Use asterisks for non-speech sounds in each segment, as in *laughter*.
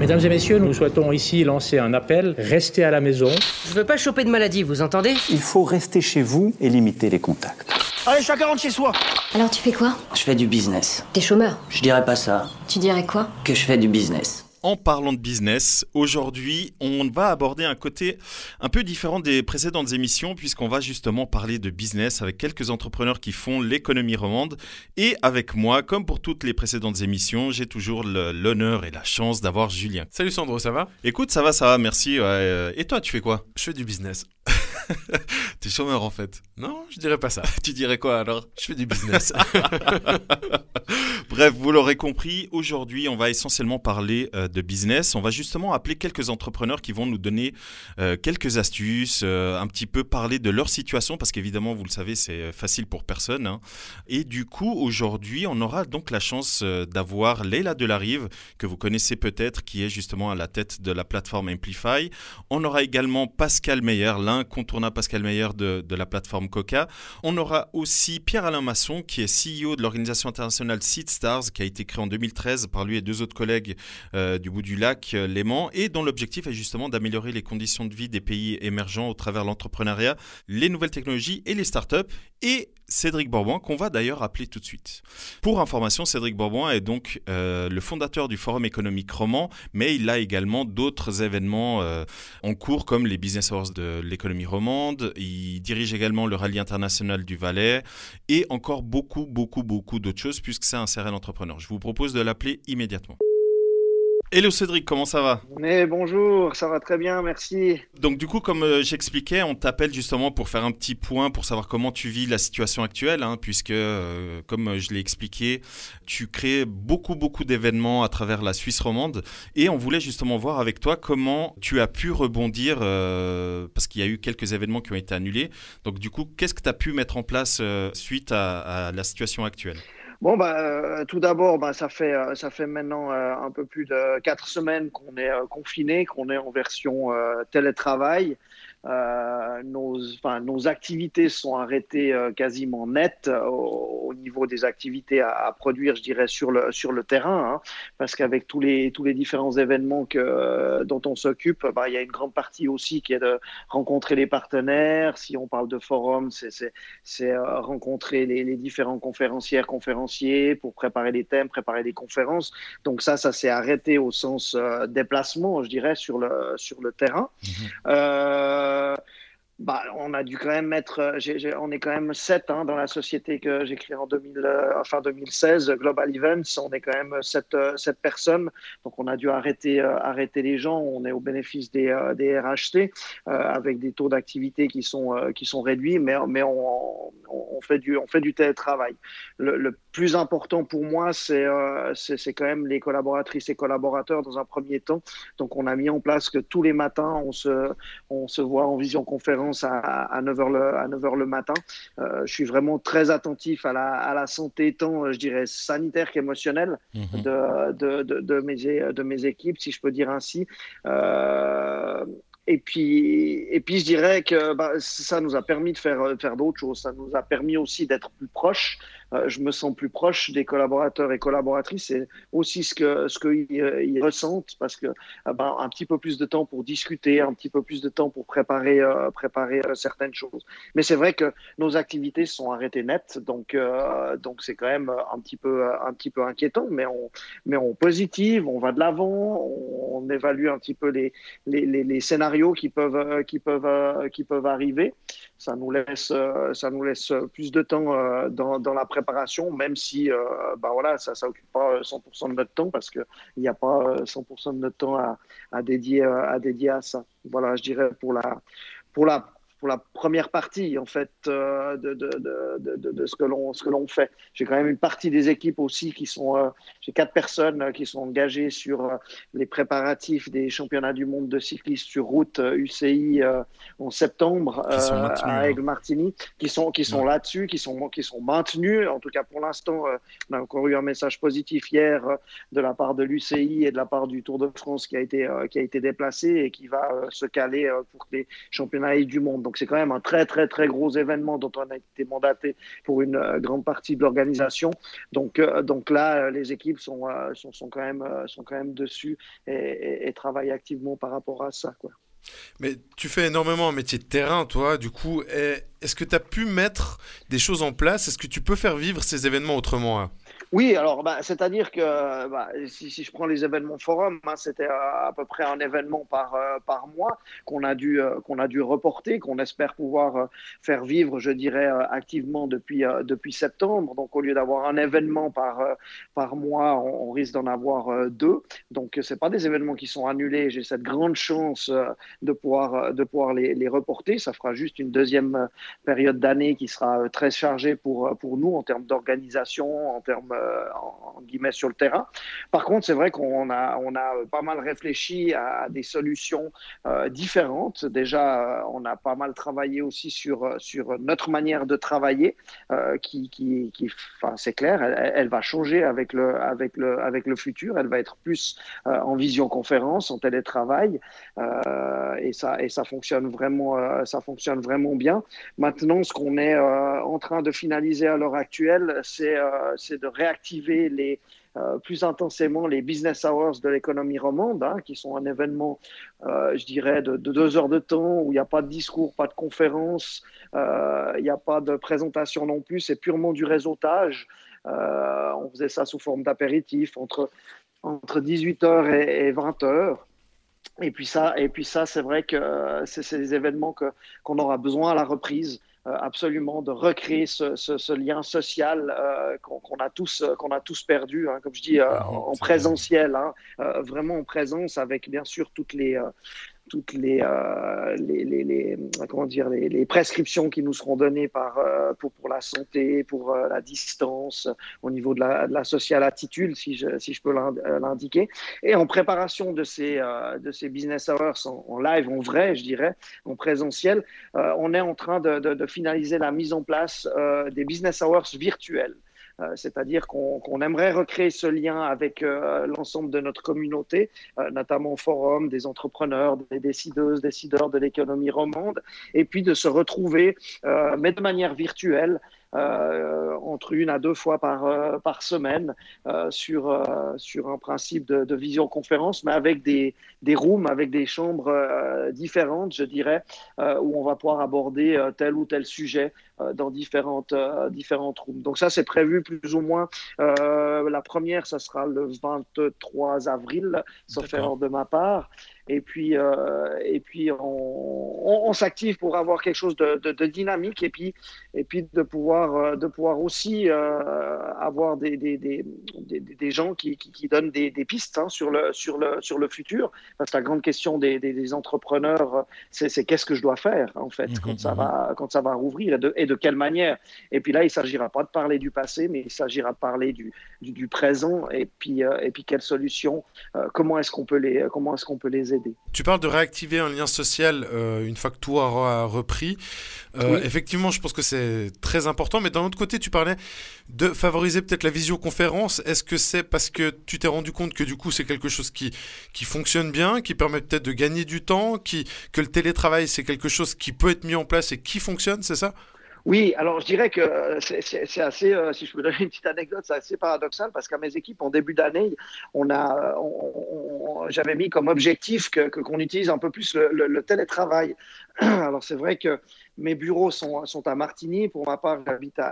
Mesdames et messieurs, nous souhaitons ici lancer un appel. Restez à la maison. Je veux pas choper de maladie, vous entendez? Il faut rester chez vous et limiter les contacts. Allez, chacun rentre chez soi. Alors tu fais quoi? Je fais du business. T'es chômeur? Je dirais pas ça. Tu dirais quoi? Que je fais du business. En parlant de business, aujourd'hui, on va aborder un côté un peu différent des précédentes émissions puisqu'on va justement parler de business avec quelques entrepreneurs qui font l'économie romande. Et avec moi, comme pour toutes les précédentes émissions, j'ai toujours l'honneur et la chance d'avoir Julien. Salut Sandro, ça va? Écoute, ça va, ça va, merci. ouais, euh, Et toi, tu fais quoi? Je fais du business. *laughs* T'es chômeur en fait. Non, je dirais pas ça. *laughs* Tu dirais quoi alors? Je fais du business. *laughs* Bref, vous l'aurez compris, aujourd'hui, on va essentiellement parler euh, de business. On va justement appeler quelques entrepreneurs qui vont nous donner euh, quelques astuces, euh, un petit peu parler de leur situation, parce qu'évidemment, vous le savez, c'est facile pour personne. hein. Et du coup, aujourd'hui, on aura donc la chance d'avoir Leila Delarive, que vous connaissez peut-être, qui est justement à la tête de la plateforme Amplify. On aura également Pascal Meyer, l'incontournable Pascal Meyer de, de la plateforme Coca. On aura aussi Pierre-Alain Masson, qui est CEO de l'organisation internationale Seed Stars, qui a été créée en 2013 par lui et deux autres collègues euh, du bout du lac euh, Léman, et dont l'objectif est justement d'améliorer les conditions de vie des pays émergents au travers l'entrepreneuriat, les nouvelles technologies et les startups. Et Cédric Bourbon, qu'on va d'ailleurs appeler tout de suite. Pour information, Cédric Bourbon est donc euh, le fondateur du Forum économique roman, mais il a également d'autres événements euh, en cours comme les Business Awards de l'économie romande. Il dirige également le Rallye international du Valais et encore beaucoup, beaucoup, beaucoup d'autres choses puisque c'est un serial entrepreneur. Je vous propose de l'appeler immédiatement. Hello Cédric, comment ça va Mais bonjour, ça va très bien, merci. Donc du coup, comme euh, j'expliquais, on t'appelle justement pour faire un petit point, pour savoir comment tu vis la situation actuelle, hein, puisque, euh, comme euh, je l'ai expliqué, tu crées beaucoup, beaucoup d'événements à travers la Suisse romande, et on voulait justement voir avec toi comment tu as pu rebondir, euh, parce qu'il y a eu quelques événements qui ont été annulés. Donc du coup, qu'est-ce que tu as pu mettre en place euh, suite à, à la situation actuelle? Bon, bah, euh, tout d'abord, bah, ça fait euh, ça fait maintenant euh, un peu plus de quatre semaines qu'on est confiné, qu'on est en version télétravail. Euh, nos, enfin, nos activités sont arrêtées euh, quasiment nettes euh, au, au niveau des activités à, à, produire, je dirais, sur le, sur le terrain, hein, parce qu'avec tous les, tous les différents événements que, euh, dont on s'occupe, bah, il y a une grande partie aussi qui est de rencontrer les partenaires. Si on parle de forum, c'est euh, rencontrer les, les différents conférencières, conférenciers pour préparer les thèmes, préparer des conférences. Donc ça, ça s'est arrêté au sens euh, déplacement, je dirais, sur le, sur le terrain. Mmh. Euh, bah, on a dû quand même mettre, ai, on est quand même sept hein, dans la société que j'ai créée en 2000, euh, enfin 2016, Global Events, on est quand même sept, euh, sept personnes, donc on a dû arrêter, euh, arrêter les gens, on est au bénéfice des, euh, des RHT avec des taux d'activité qui sont, euh, qui sont réduits, mais, mais on, fait du, on fait du télétravail. Plus important pour moi, c'est euh, quand même les collaboratrices et collaborateurs dans un premier temps, donc on a mis en place que tous les matins, on se, on se voit en visioconférence à, à 9h le, à 9 heures le matin. Euh, je suis vraiment très attentif à la, à la santé, tant je dirais sanitaire qu'émotionnelle Mhm. mmh. de, de, de, de, mes, de mes équipes, si je peux dire ainsi. Euh, et puis, et puis, je dirais que bah, ça nous a permis de faire, faire d'autres choses. Ça nous a permis aussi d'être plus proches. Euh, je me sens plus proche des collaborateurs et collaboratrices. C'est aussi ce que ce qu'ils euh, ils ressentent parce que bah, un petit peu plus de temps pour discuter, un petit peu plus de temps pour préparer préparer certaines choses. Mais c'est vrai que nos activités sont arrêtées net, donc donc c'est quand même un petit peu un petit peu inquiétant. Mais on mais on positive, on va de l'avant, on, on, évalue un petit peu les les, les, les scénarios qui peuvent qui peuvent qui peuvent arriver. Ça nous laisse ça nous laisse plus de temps euh, dans dans la préparation, même si euh, bah voilà, ça ne occupe pas 100% de notre temps parce qu'il n'y a pas 100% de notre temps à, à, dédier, à dédier à ça. Voilà, je dirais pour la, pour la, pour la première partie en fait euh, de, de, de, de, de ce que l'on ce que l'on fait. J'ai quand même une partie des équipes aussi qui sont euh, j'ai quatre personnes euh, qui sont engagées sur les préparatifs des championnats du monde de cyclisme sur route UCI euh, en septembre à Aigle-Martigny qui sont qui sont ouais. là-dessus qui sont qui sont maintenus en tout cas pour l'instant on a encore eu un message positif hier de la part de l'UCI et de la part du Tour de France qui a été qui a été déplacé et qui va se caler pour les championnats du monde Donc c'est quand même un très très très gros événement dont on a été mandaté pour une euh, grande partie de l'organisation. Donc euh, donc là, les équipes sont, sont, quand même sont quand même dessus et, et, travaillent activement par rapport à ça. Quoi. Mais tu fais énormément un métier de terrain, toi, du coup. Est-ce que tu as pu mettre des choses en place? Est-ce que tu peux faire vivre ces événements autrement hein? Oui, alors bah, c'est-à-dire que bah, si, je prends les événements forum, hein, c'était à, peu près un événement par, euh, mois qu'on a, dû, euh, qu'on a dû reporter, qu'on espère pouvoir euh, faire vivre, je dirais, activement depuis, depuis septembre. Donc au lieu d'avoir un événement par, par mois, on, risque d'en avoir deux. Donc ce pas des événements qui sont annulés. J'ai cette grande chance de pouvoir, de pouvoir les, les, reporter. Ça fera juste une deuxième période d'année qui sera très chargée pour, pour nous en termes d'organisation, en termes euh, en, guillemets sur le terrain. Par contre, c'est vrai qu'on a, on a pas mal réfléchi à des solutions euh, différentes. Déjà, euh, on a pas mal travaillé aussi sur, sur notre manière de travailler, qui, qui, qui c'est clair, elle, va changer avec le, avec, le, avec le futur. Elle va être plus en visioconférence, en télétravail, et, ça, et ça, fonctionne vraiment, ça fonctionne vraiment bien. Maintenant, ce qu'on est en train de finaliser à l'heure actuelle, c'est, de réactiver les, euh, plus intensément les business hours de l'économie romande, hein, qui sont un événement, euh, je dirais, de, deux heures de temps, où il n'y a pas de discours, pas de conférence, euh, il n'y a pas de présentation non plus, c'est purement du réseautage. on faisait ça sous forme d'apéritif entre, entre 18h et, 20h. Et puis ça, et puis ça, c'est vrai que c'est des événements qu'on aura besoin à la reprise. Euh, absolument de recréer ce, lien social euh, qu'on a tous qu'on a tous perdu, hein, comme je dis, euh, en, présentiel, hein, vraiment en présence avec bien sûr toutes les toutes les, euh, les, les, les, comment dire, les, prescriptions qui nous seront données par, euh, pour, pour la santé, pour euh, la distance, au niveau de la, de la social attitude, si je, si je peux l'indiquer. Et en préparation de ces, de ces business hours en, live, en vrai, je dirais, en présentiel, on est en train de, de, de, finaliser la mise en place des business hours virtuels. Euh, c'est-à-dire qu'on aimerait recréer ce lien avec euh, l'ensemble de notre communauté, euh, notamment au forum des entrepreneurs, des décideuses, décideurs de l'économie romande, et puis de se retrouver, mais de manière virtuelle, entre une à deux fois par, euh, par semaine euh, sur, sur un principe de, de, visioconférence, mais avec des, des rooms, avec des chambres différentes, je dirais, où on va pouvoir aborder tel ou tel sujet dans différentes, différentes rooms. Donc ça, c'est prévu plus ou moins. la première, ça sera le 23 avril, sauf erreur de ma part et puis, euh, et puis on, on, s'active pour avoir quelque chose de, de, de, dynamique et puis, et puis de, pouvoir, euh, de pouvoir aussi euh, avoir des, des, des, des, gens qui, qui, qui donnent des, pistes hein, sur, le, sur, le, sur le futur. Parce que la grande question des, des, entrepreneurs, c'est qu'est-ce que je dois faire en fait mmh, quand, ça mmh. va, quand ça va rouvrir et de, et de quelle manière. Et puis là, il ne s'agira pas de parler du passé, mais il s'agira de parler du, du, du, présent et puis, et puis quelles solutions, comment est-ce qu'on peut, les, comment est qu'on peut les aider tu parles de réactiver un lien social euh, une fois que tout a repris. Euh, effectivement, je pense que c'est très important. Mais d'un autre côté, tu parlais de favoriser peut-être la visioconférence. Est-ce que c'est parce que tu t'es rendu compte que du coup, c'est quelque chose qui, qui fonctionne bien, qui permet peut-être de gagner du temps, qui, que le télétravail, c'est quelque chose qui peut être mis en place et qui fonctionne, c'est ça? Oui, alors je dirais que euh, c'est assez, euh, si je peux donner une petite anecdote, c'est assez paradoxal parce qu'à mes équipes, en début d'année, on a, j'avais mis comme objectif que qu'on utilise un peu plus le télétravail. *clears throat* Alors c'est vrai que mes bureaux sont, sont à Martigny. Pour ma part,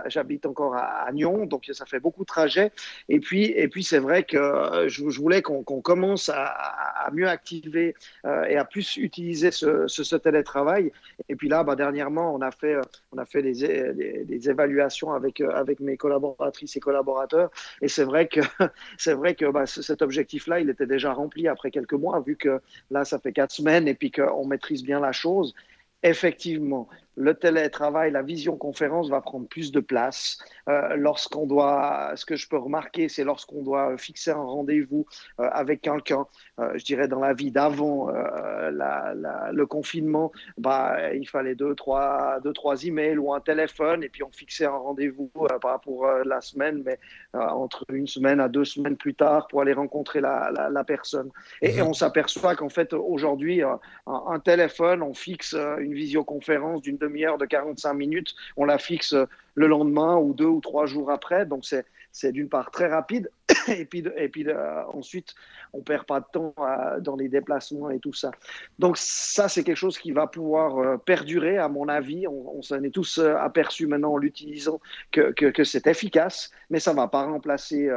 j'habite encore à, Nyon, donc ça fait beaucoup de trajets. Et puis, et puis c'est vrai que euh, je, voulais qu'on commence à, mieux activer euh, et à plus utiliser ce, ce, télétravail. Et puis là, bah, dernièrement, on a fait, on a fait des, des, évaluations avec, avec mes collaboratrices et collaborateurs. Et c'est vrai que, *laughs* vrai que bah, cet objectif-là, il était déjà rempli après quelques mois, vu que là, ça fait quatre semaines et puis qu'on maîtrise bien la chose. Effectivement, le télétravail, la visioconférence va prendre plus de place. Euh, lorsqu'on doit, ce que je peux remarquer, c'est lorsqu'on doit fixer un rendez-vous euh, avec quelqu'un, euh, je dirais dans la vie d'avant le confinement, bah, il fallait deux trois, deux, trois emails ou un téléphone et puis on fixait un rendez-vous pas pour la semaine, mais entre une semaine à deux semaines plus tard pour aller rencontrer la, la, personne. Et, mhm. on s'aperçoit qu'en fait, aujourd'hui, un, un, téléphone, on fixe une visioconférence d'une demi-heure de 45 minutes, on la fixe le lendemain ou deux ou trois jours après. Donc, c'est d'une part très rapide. *coughs* et puis, et puis euh, ensuite, on perd pas de temps euh, dans les déplacements et tout ça. Donc ça, c'est quelque chose qui va pouvoir euh, perdurer, à mon avis. On, s'en est tous aperçus maintenant en l'utilisant que, que, c'est efficace, mais ça va pas remplacer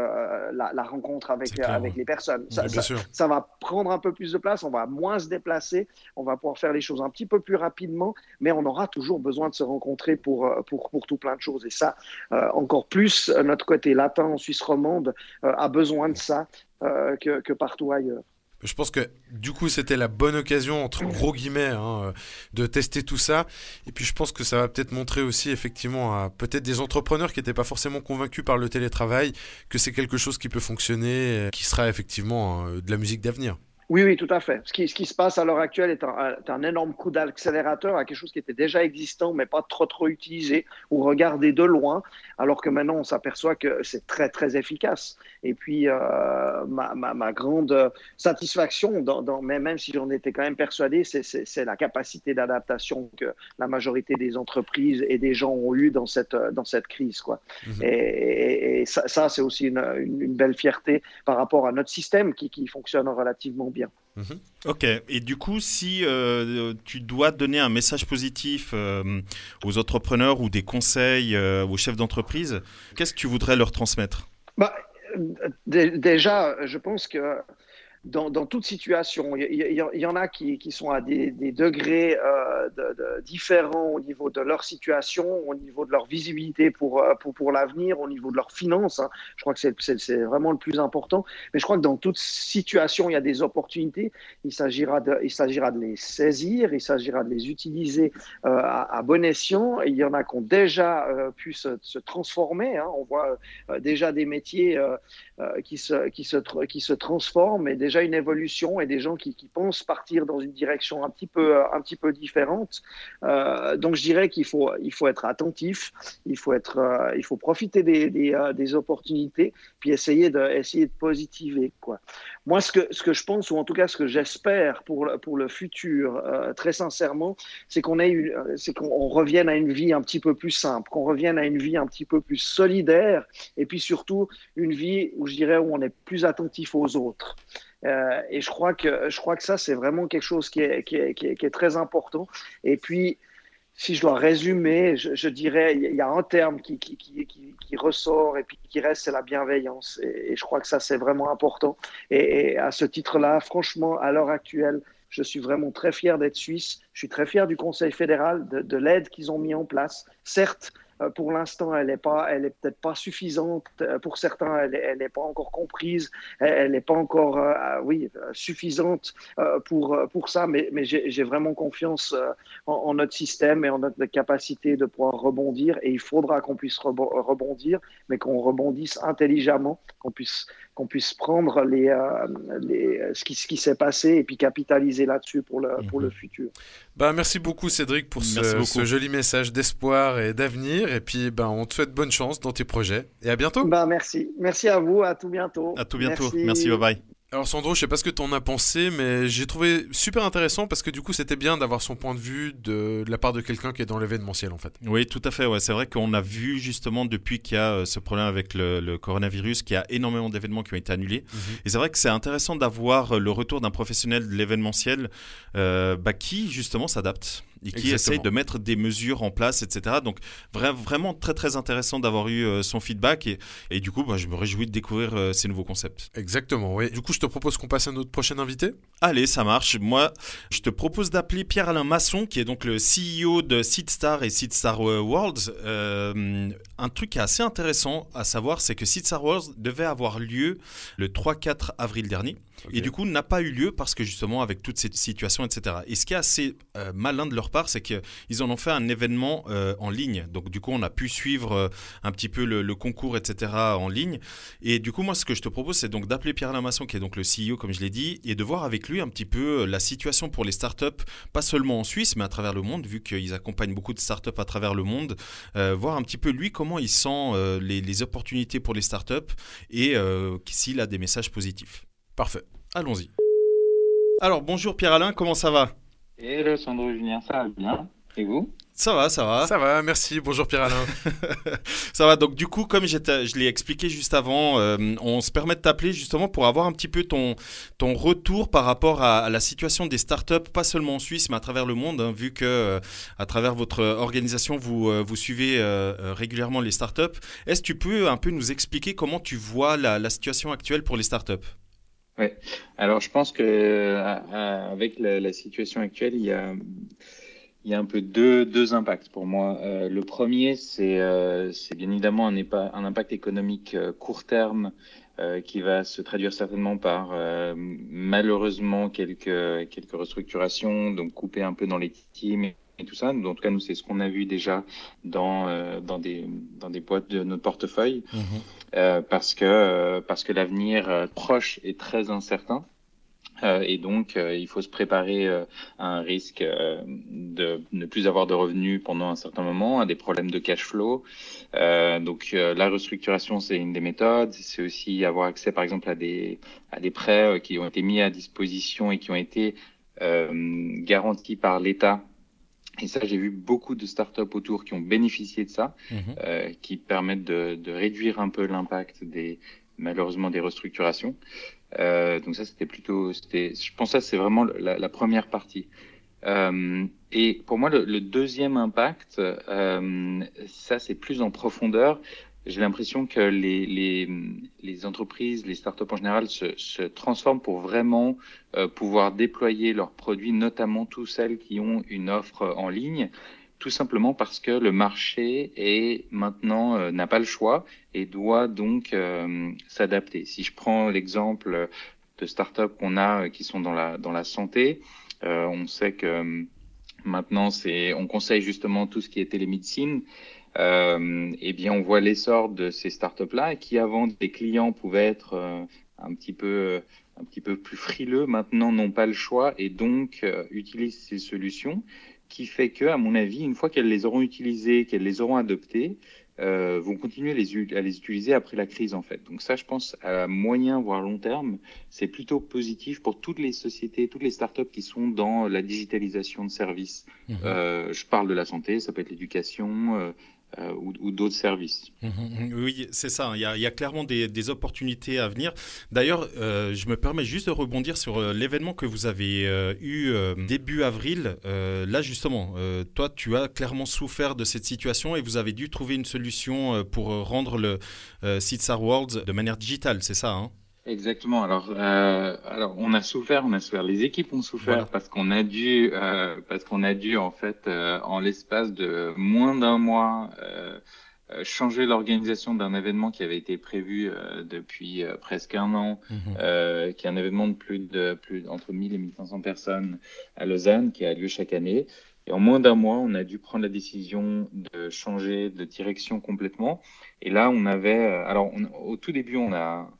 la, rencontre avec, avec les personnes. Ça, ça, va prendre un peu plus de place, on va moins se déplacer, on va pouvoir faire les choses un petit peu plus rapidement, mais on aura toujours besoin de se rencontrer pour, pour, pour tout plein de choses. Et ça, encore plus, notre côté latin en Suisse romande, a besoin de ça euh, que, partout ailleurs. Je pense que du coup c'était la bonne occasion entre gros guillemets hein, euh, de tester tout ça et puis je pense que ça va peut-être montrer aussi effectivement à peut-être des entrepreneurs qui n'étaient pas forcément convaincus par le télétravail que c'est quelque chose qui peut fonctionner, qui sera effectivement de la musique d'avenir. Oui, oui, tout à fait. Ce qui, ce qui se passe à l'heure actuelle est un, un, énorme coup d'accélérateur à quelque chose qui était déjà existant, mais pas trop trop utilisé ou regardé de loin, alors que maintenant on s'aperçoit que c'est très très efficace. Et puis euh, ma, ma, ma, grande satisfaction, dans, dans, mais même si j'en étais quand même persuadé, c'est la capacité d'adaptation que la majorité des entreprises et des gens ont eu dans cette dans cette crise, quoi. Mhm. Et, et, ça, ça c'est aussi une, une, belle fierté par rapport à notre système qui, qui fonctionne relativement bien. Mhm. Ok, et du coup, si euh, tu dois donner un message positif euh, aux entrepreneurs ou des conseils euh, aux chefs d'entreprise, qu'est-ce que tu voudrais leur transmettre? Bah, Déjà, je pense que dans, toute situation. Il y, en a qui, sont à des, degrés euh, différents au niveau de leur situation, au niveau de leur visibilité pour, euh, pour, l'avenir, au niveau de leurs finances. Hein. Je crois que c'est vraiment le plus important. Mais je crois que dans toute situation, il y a des opportunités. Il s'agira de, il de les saisir, il s'agira de les utiliser euh, à, bon escient. Et il y en a qui ont déjà pu se, transformer. Hein. On voit déjà des métiers qui, se, qui, se, qui se transforment et déjà une évolution et des gens qui, pensent partir dans une direction un petit peu, euh, un petit peu différente. Euh, donc je dirais qu'il faut, il faut être attentif, il faut, être, euh, il faut profiter des, des, opportunités, puis essayer de, de positiver. Quoi. Moi, ce que, ce que je pense, ou en tout cas ce que j'espère pour, pour le futur, très sincèrement, c'est qu'on c'est qu'on revienne à une vie un petit peu plus simple, qu'on revienne à une vie un petit peu plus solidaire, et puis surtout une vie où je dirais où on est plus attentif aux autres. Euh, et je crois que, je crois que ça, c'est vraiment quelque chose qui est, qui, est, qui, est, très important. Et puis, si je dois résumer, je, dirais, il y a un terme qui, qui, ressort et puis qui reste, c'est la bienveillance. Et, je crois que ça, c'est vraiment important. Et, à ce titre-là, franchement, à l'heure actuelle, je suis vraiment très fier d'être suisse. Je suis très fier du Conseil fédéral, de, de l'aide qu'ils ont mis en place. Certes, pour l'instant, elle n'est pas, elle est peut-être pas suffisante. Euh, pour certains, elle n'est pas encore comprise. Elle n'est pas encore, euh, oui, suffisante pour pour ça. Mais, mais j'ai vraiment confiance en, notre système et en notre capacité de pouvoir rebondir. Et il faudra qu'on puisse rebondir, mais qu'on rebondisse intelligemment, qu'on puisse qu'on puisse prendre les, les, ce qui, ce qui s'est passé et puis capitaliser là-dessus pour le, pour le mhm. futur. Bah, merci beaucoup Cédric pour ce, ce, joli message d'espoir et d'avenir. Et puis, ben, on te souhaite bonne chance dans tes projets. Et à bientôt. Ben, merci. Merci à vous. À tout bientôt. À tout bientôt. Merci. merci bye bye. Alors Sandro, je sais pas ce que tu en as pensé, mais j'ai trouvé super intéressant parce que du coup c'était bien d'avoir son point de vue de, la part de quelqu'un qui est dans l'événementiel en fait. Oui, tout à fait. Ouais. C'est vrai qu'on a vu justement depuis qu'il y a euh, ce problème avec le, coronavirus qu'il y a énormément d'événements qui ont été annulés. Mhm. Et c'est vrai que c'est intéressant d'avoir euh, le retour d'un professionnel de l'événementiel euh, bah, qui justement s'adapte et qui essaye de mettre des mesures en place, etc. Donc vraiment très très intéressant d'avoir eu euh, son feedback et, et du coup bah, je me réjouis de découvrir euh, ces nouveaux concepts. Exactement, oui. Du coup je te propose qu'on passe à notre prochain invité. Allez, ça marche. Moi je te propose d'appeler Pierre-Alain Masson qui est donc le CEO de SeedStar et SeedStar Worlds. Euh, un truc assez intéressant à savoir c'est que SeedStar Worlds devait avoir lieu le 3-4 avril dernier. Et du coup, n'a pas eu lieu parce que justement, avec toute cette situation, etc. Et ce qui est assez malin de leur part, c'est qu'ils en ont fait un événement en ligne. Donc du coup, on a pu suivre un petit peu le, concours, etc. en ligne. Et du coup, moi, ce que je te propose, c'est donc d'appeler Pierre Lamasson, qui est donc le CEO, comme je l'ai dit, et de voir avec lui un petit peu la situation pour les startups, pas seulement en Suisse, mais à travers le monde, vu qu'ils accompagnent beaucoup de startups à travers le monde. voir un petit peu lui comment il sent les, opportunités pour les startups et s'il a des messages positifs. Parfait. Allons-y. Alors, bonjour Pierre-Alain, comment ça va? Hello Sandro Julien, ça va bien? Et vous? Ça va, ça va. Ça va, merci. Bonjour Pierre-Alain. *laughs* ça va, donc du coup, comme je l'ai expliqué juste avant, euh, on se permet de t'appeler justement pour avoir un petit peu ton, ton retour par rapport à, la situation des startups, pas seulement en Suisse, mais à travers le monde, hein, vu que euh, à travers votre organisation, vous, euh, vous suivez régulièrement les startups. Est-ce que tu peux un peu nous expliquer comment tu vois la, la situation actuelle pour les startups? Oui, alors je pense que avec la, la situation actuelle, il y a il y a un peu deux, deux impacts pour moi. Euh, le premier, c'est euh, bien évidemment un, un impact économique euh, court terme euh, qui va se traduire certainement par euh, malheureusement quelques, quelques restructurations, donc couper un peu dans les teams et, tout ça. En tout cas, nous, c'est ce qu'on a vu déjà dans, euh, dans, des, dans des boîtes de notre portefeuille, mmh. Parce que, parce que l'avenir proche est très incertain. Euh, et donc, euh, il faut se préparer euh, à un risque de ne plus avoir de revenus pendant un certain moment, à des problèmes de cash flow. donc, la restructuration, c'est une des méthodes. C'est aussi avoir accès, par exemple, à des, à des prêts qui ont été mis à disposition et qui ont été garantis par l'État et ça, j'ai vu beaucoup de startups autour qui ont bénéficié de ça, mmh euh, qui permettent de, de, réduire un peu l'impact des malheureusement des restructurations. Euh, donc ça, c'était plutôt, c'était, je pense que ça, c'est vraiment la, la, première partie. Euh, et pour moi, le, le deuxième impact, euh, ça, c'est plus en profondeur. J'ai l'impression que les, les, les, entreprises, les startups en général, se, se transforment pour vraiment euh, pouvoir déployer leurs produits, notamment tous celles qui ont une offre en ligne tout simplement parce que le marché est maintenant euh, n'a pas le choix et doit donc euh, s'adapter. Si je prends l'exemple de startups qu'on a euh, qui sont dans la dans la santé, on sait que maintenant c'est on conseille justement tout ce qui est télémédecine. Euh, eh bien, on voit l'essor de ces startups-là qui avant des clients pouvaient être un petit peu un petit peu plus frileux, maintenant n'ont pas le choix et donc utilisent ces solutions qui fait que, à mon avis, une fois qu'elles les auront utilisées, qu'elles les auront adoptées, euh, vont continuer à les, à les utiliser après la crise en fait. Donc ça, je pense à moyen voire long terme, c'est plutôt positif pour toutes les sociétés, toutes les startups qui sont dans la digitalisation de services. Mmh. Euh, je parle de la santé, ça peut être l'éducation, euh, euh, ou, d'autres services. Mhm, mhm. oui, c'est ça. Il y, a, clairement des, opportunités à venir. D'ailleurs, euh, je me permets juste de rebondir sur euh, l'événement que vous avez eu début avril. là, justement, toi, tu as clairement souffert de cette situation et vous avez dû trouver une solution pour rendre le site Star Worlds de manière digitale, c'est ça hein? Exactement. Alors, euh, alors on a souffert, on a souffert. Les équipes ont souffert parce qu'on a dû, euh, parce qu'on a dû en fait, euh, en l'espace de moins d'un mois, euh, euh, changer l'organisation d'un événement qui avait été prévu depuis presque un an, mhm. qui est un événement de plus de plus entre 1000 et 1500 personnes à Lausanne, qui a lieu chaque année. Et en moins d'un mois, on a dû prendre la décision de changer de direction complètement. Et là, on avait, alors au tout début, on a euh,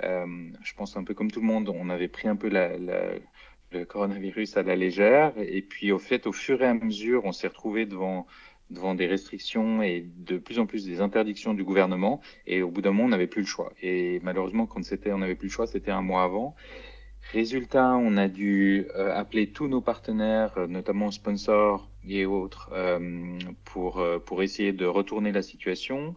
je pense un peu comme tout le monde, on avait pris un peu le coronavirus à la légère. Et puis, au fait, au fur et à mesure, on s'est retrouvé devant devant des restrictions et de plus en plus des interdictions du gouvernement. Et au bout d'un moment, on n'avait plus le choix. Et malheureusement, quand c'était, on n'avait plus le choix, c'était un mois avant. Résultat, on a dû euh, appeler tous nos partenaires, euh, notamment sponsors et autres, euh, pour, pour essayer de retourner la situation.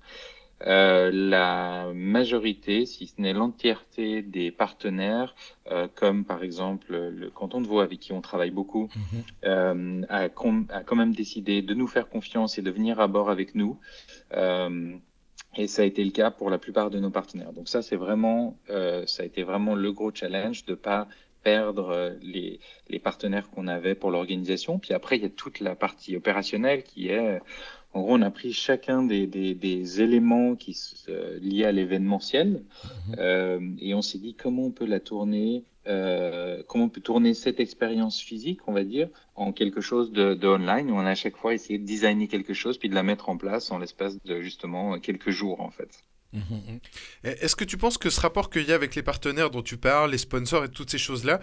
Euh, la majorité, si ce n'est l'entièreté des partenaires, euh, comme par exemple le canton de Vaud avec qui on travaille beaucoup, mhm. euh, a, a, quand même décidé de nous faire confiance et de venir à bord avec nous. Euh, et ça a été le cas pour la plupart de nos partenaires. Donc ça, c'est vraiment, ça a été vraiment le gros challenge de pas perdre les, les partenaires qu'on avait pour l'organisation. Puis après, il y a toute la partie opérationnelle qui est en gros, on a pris chacun des, des, des éléments qui euh, liés à l'événementiel mhm. euh, et on s'est dit comment on peut la tourner, euh, comment on peut tourner cette expérience physique, on va dire, en quelque chose de, de, online. Où on a à chaque fois essayé de designer quelque chose puis de la mettre en place en l'espace de justement quelques jours en fait. Mhm. Est-ce que tu penses que ce rapport qu'il y a avec les partenaires dont tu parles, les sponsors et toutes ces choses-là,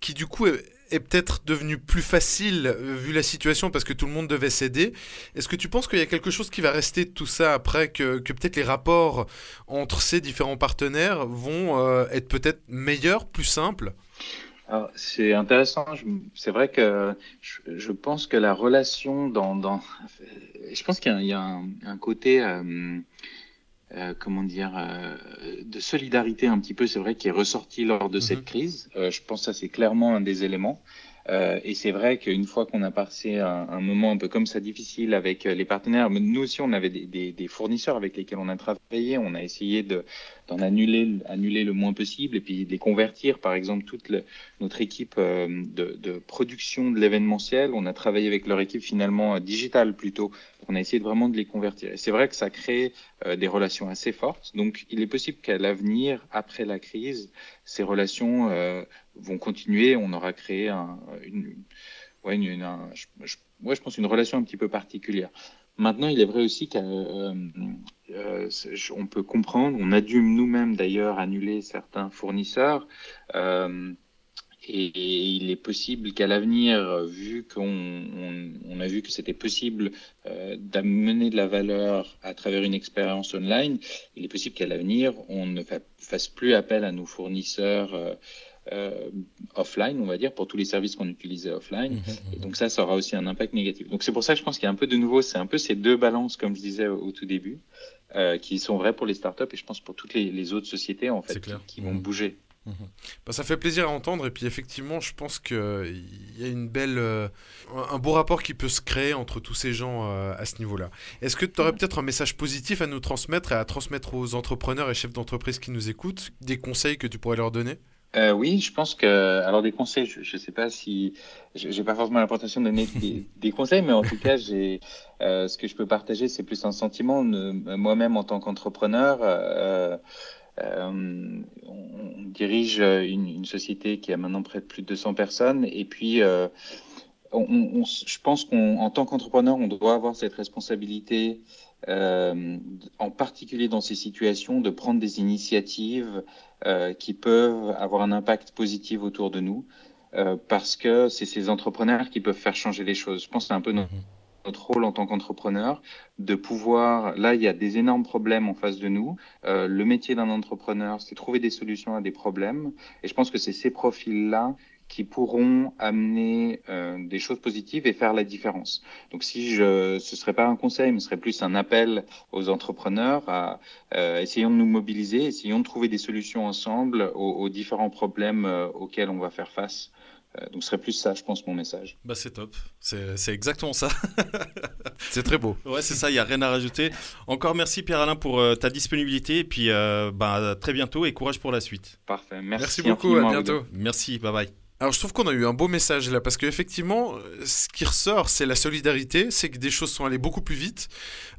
qui du coup est, peut-être devenu plus facile euh, vu la situation parce que tout le monde devait céder, est-ce que tu penses qu'il y a quelque chose qui va rester de tout ça après, que, peut-être les rapports entre ces différents partenaires vont euh, être peut-être meilleurs, plus simples? C'est intéressant. C'est vrai que je, pense que la relation dans, je pense qu'il y a, un, côté euh, euh, comment dire, euh, de solidarité un petit peu, c'est vrai, qui est ressorti lors de cette mhm. crise. Euh, je pense que ça, c'est clairement un des éléments. Et c'est vrai qu'une fois qu'on a passé un, un, moment un peu comme ça difficile avec les partenaires, nous aussi, on avait des, des, des, fournisseurs avec lesquels on a travaillé. On a essayé de, d'en annuler, annuler le moins possible et puis de les convertir. Par exemple, toute le, notre équipe de, de, production de l'événementiel, on a travaillé avec leur équipe finalement digitale plutôt on a essayé vraiment de les convertir. Et c'est vrai que ça crée euh, des relations assez fortes. Donc, il est possible qu'à l'avenir, après la crise, ces relations euh, vont continuer. On aura créé un, une, ouais, je, pense une relation un petit peu particulière. Maintenant, il est vrai aussi qu'on euh, peut comprendre, on a dû nous-mêmes d'ailleurs annuler certains fournisseurs. Et, il est possible qu'à l'avenir, vu qu'on on, a vu que c'était possible euh, d'amener de la valeur à travers une expérience online, il est possible qu'à l'avenir, on ne fasse plus appel à nos fournisseurs euh, euh, offline, on va dire, pour tous les services qu'on utilisait offline. Mmh, mmh, et donc ça, ça aura aussi un impact négatif. Donc c'est pour ça que je pense qu'il y a un peu de nouveau, c'est un peu ces deux balances, comme je disais au, tout début, qui sont vraies pour les startups et je pense pour toutes les, les autres sociétés en fait, qui, qui, vont mmh. bouger. Mhm. Bah, ça fait plaisir à entendre et puis effectivement je pense qu'il y a une belle, euh, un beau rapport qui peut se créer entre tous ces gens euh, à ce niveau-là. Est-ce que tu aurais peut-être un message positif à nous transmettre et à transmettre aux entrepreneurs et chefs d'entreprise qui nous écoutent, des conseils que tu pourrais leur donner? Euh, oui, je pense que alors des conseils, je ne sais pas si j'ai pas forcément l'intention de donner des, *laughs* conseils, mais en tout cas, j'ai ce que je peux partager, c'est plus un sentiment. Moi-même en tant qu'entrepreneur, euh, on dirige une, une, société qui a maintenant près de plus de 200 personnes et puis euh, on, on, je pense qu'en tant qu'entrepreneur, on doit avoir cette responsabilité, euh, en particulier dans ces situations, de prendre des initiatives euh, qui peuvent avoir un impact positif autour de nous, euh, parce que c'est ces entrepreneurs qui peuvent faire changer les choses. Je pense que c'est un peu notre, mm-hmm notre rôle en tant qu'entrepreneur, de pouvoir, là il y a des énormes problèmes en face de nous. Euh, le métier d'un entrepreneur, c'est trouver des solutions à des problèmes. Et je pense que c'est ces profils-là qui pourront amener euh, des choses positives et faire la différence. Donc si je, ce serait pas un conseil, mais ce serait plus un appel aux entrepreneurs à euh, essayons de nous mobiliser, essayons de trouver des solutions ensemble aux, différents problèmes euh, auxquels on va faire face. Euh, donc ce serait plus ça, je pense, mon message. Bah c'est top, c'est exactement ça. *laughs* c'est très beau. Ouais, c'est ça, il n'y a rien à rajouter. Encore merci Pierre-Alain pour euh, ta disponibilité et puis euh, bah, très bientôt et courage pour la suite. Parfait, merci. Merci beaucoup, à bientôt. Merci, bye bye. Alors je trouve qu'on a eu un beau message là parce qu'effectivement ce qui ressort c'est la solidarité, c'est que des choses sont allées beaucoup plus vite,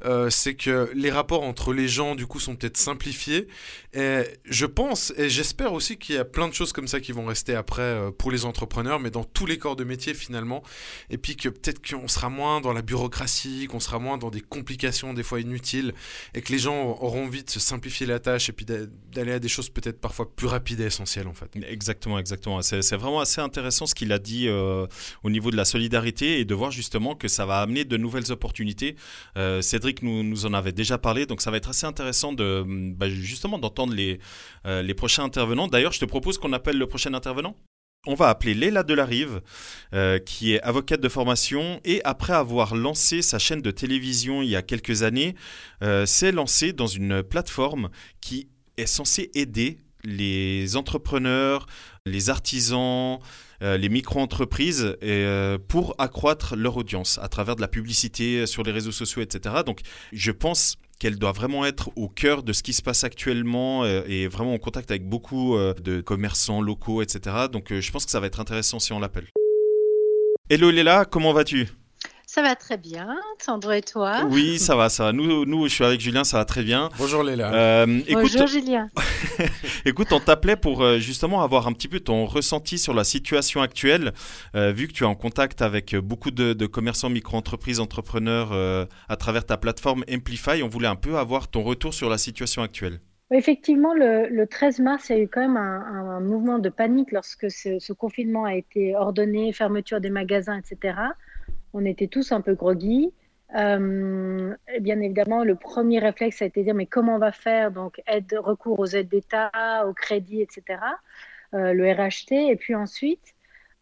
euh, c'est que les rapports entre les gens du coup sont peut-être simplifiés et je pense et j'espère aussi qu'il y a plein de choses comme ça qui vont rester après euh, pour les entrepreneurs mais dans tous les corps de métier finalement et puis que peut-être qu'on sera moins dans la bureaucratie, qu'on sera moins dans des complications des fois inutiles et que les gens auront envie de se simplifier la tâche et puis d'aller à des choses peut-être parfois plus rapides et essentielles en fait. Exactement, exactement. C'est vraiment intéressant ce qu'il a dit euh, au niveau de la solidarité et de voir justement que ça va amener de nouvelles opportunités. Euh, Cédric nous, en avait déjà parlé, donc ça va être assez intéressant de bah, justement d'entendre les, euh, les prochains intervenants. D'ailleurs, je te propose qu'on appelle le prochain intervenant. On va appeler Léla Delarive, qui est avocate de formation et après avoir lancé sa chaîne de télévision il y a quelques années, s'est lancée dans une plateforme qui est censée aider les entrepreneurs, les artisans, euh, les micro-entreprises euh, pour accroître leur audience à travers de la publicité sur les réseaux sociaux, etc. Donc je pense qu'elle doit vraiment être au cœur de ce qui se passe actuellement euh, et vraiment en contact avec beaucoup euh, de commerçants locaux, etc. Donc je pense que ça va être intéressant si on l'appelle. Hello Léla, comment vas-tu? Ça va très bien. Sandro et toi Oui, ça va, ça va. Nous, nous, je suis avec Julien, ça va très bien. Bonjour Léla. Euh, Bonjour Julien. *laughs* écoute, on t'appelait pour euh, justement avoir un petit peu ton ressenti sur la situation actuelle, euh, vu que tu es en contact avec beaucoup de, commerçants, micro-entreprises, entrepreneurs à travers ta plateforme Amplify. On voulait un peu avoir ton retour sur la situation actuelle. Effectivement, le, 13 mars, il y a eu quand même un, mouvement de panique lorsque ce, confinement a été ordonné, fermeture des magasins, etc on était tous un peu groggy. Euh, bien évidemment, le premier réflexe a été de dire mais comment on va faire? Donc aide, recours aux aides d'État, au crédit, etc. Euh, le RHT. Et puis ensuite,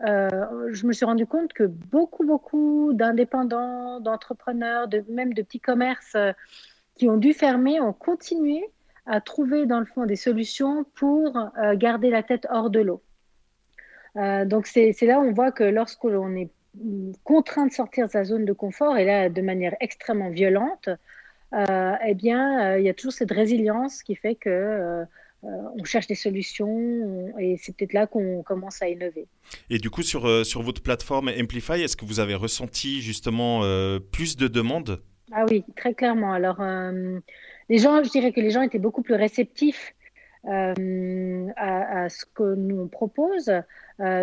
euh, je me suis rendu compte que beaucoup, beaucoup d'indépendants, d'entrepreneurs, de, même de petits commerces qui ont dû fermer ont continué à trouver dans le fond des solutions pour garder la tête hors de l'eau. donc c'est là où on voit que lorsque l'on est contraint de sortir de sa zone de confort, et là de manière extrêmement violente, euh, eh bien, euh, il y a toujours cette résilience qui fait que euh, on cherche des solutions et c'est peut-être là qu'on commence à innover. Et du coup, sur, sur votre plateforme Amplify, est-ce que vous avez ressenti justement plus de demandes? Ah oui, très clairement. Alors, les gens, je dirais que les gens étaient beaucoup plus réceptifs à, à, ce que nous on propose.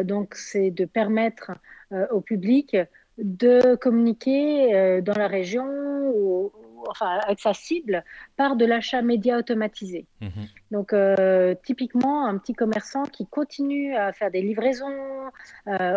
Donc, c'est de permettre euh, au public de communiquer euh, dans la région ou, enfin avec sa cible par de l'achat média automatisé. Mhm. Donc euh, typiquement un petit commerçant qui continue à faire des livraisons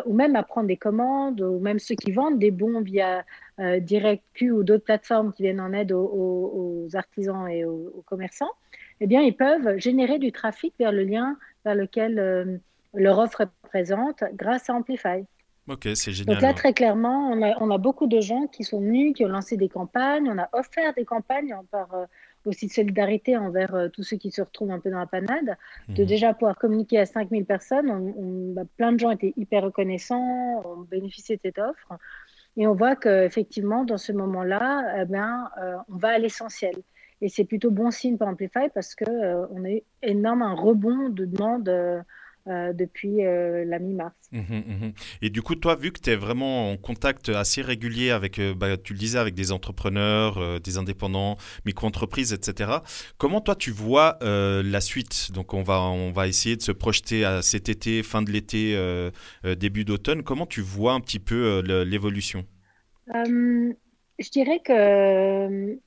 ou même à prendre des commandes ou même ceux qui vendent des bons via DirectQ ou d'autres plateformes qui viennent en aide aux, artisans et aux, commerçants, eh bien ils peuvent générer du trafic vers le lien vers lequel leur offre est présente grâce à Amplify. Ok, c'est génial. Donc là, très clairement, on a, beaucoup de gens qui sont venus, qui ont lancé des campagnes. On a offert des campagnes par euh, aussi de solidarité envers euh, tous ceux qui se retrouvent un peu dans la panade, de mhm. déjà pouvoir communiquer à 5000 personnes. On, bah, plein de gens étaient hyper reconnaissants, ont bénéficié de cette offre. Et on voit qu'effectivement, dans ce moment-là, eh ben, euh, on va à l'essentiel. Et c'est plutôt bon signe pour Amplify parce qu'on on a eu énorme un rebond de demandes euh, depuis euh, la mi-mars. Mmh, mmh, mmh. Et du coup, toi, vu que tu es vraiment en contact assez régulier avec, euh, bah, tu le disais, avec des entrepreneurs, des indépendants, micro-entreprises, etc., comment toi tu vois la suite? Donc, on va, on va essayer de se projeter à cet été, fin de l'été, début d'automne. Comment tu vois un petit peu l'évolution? Je dirais que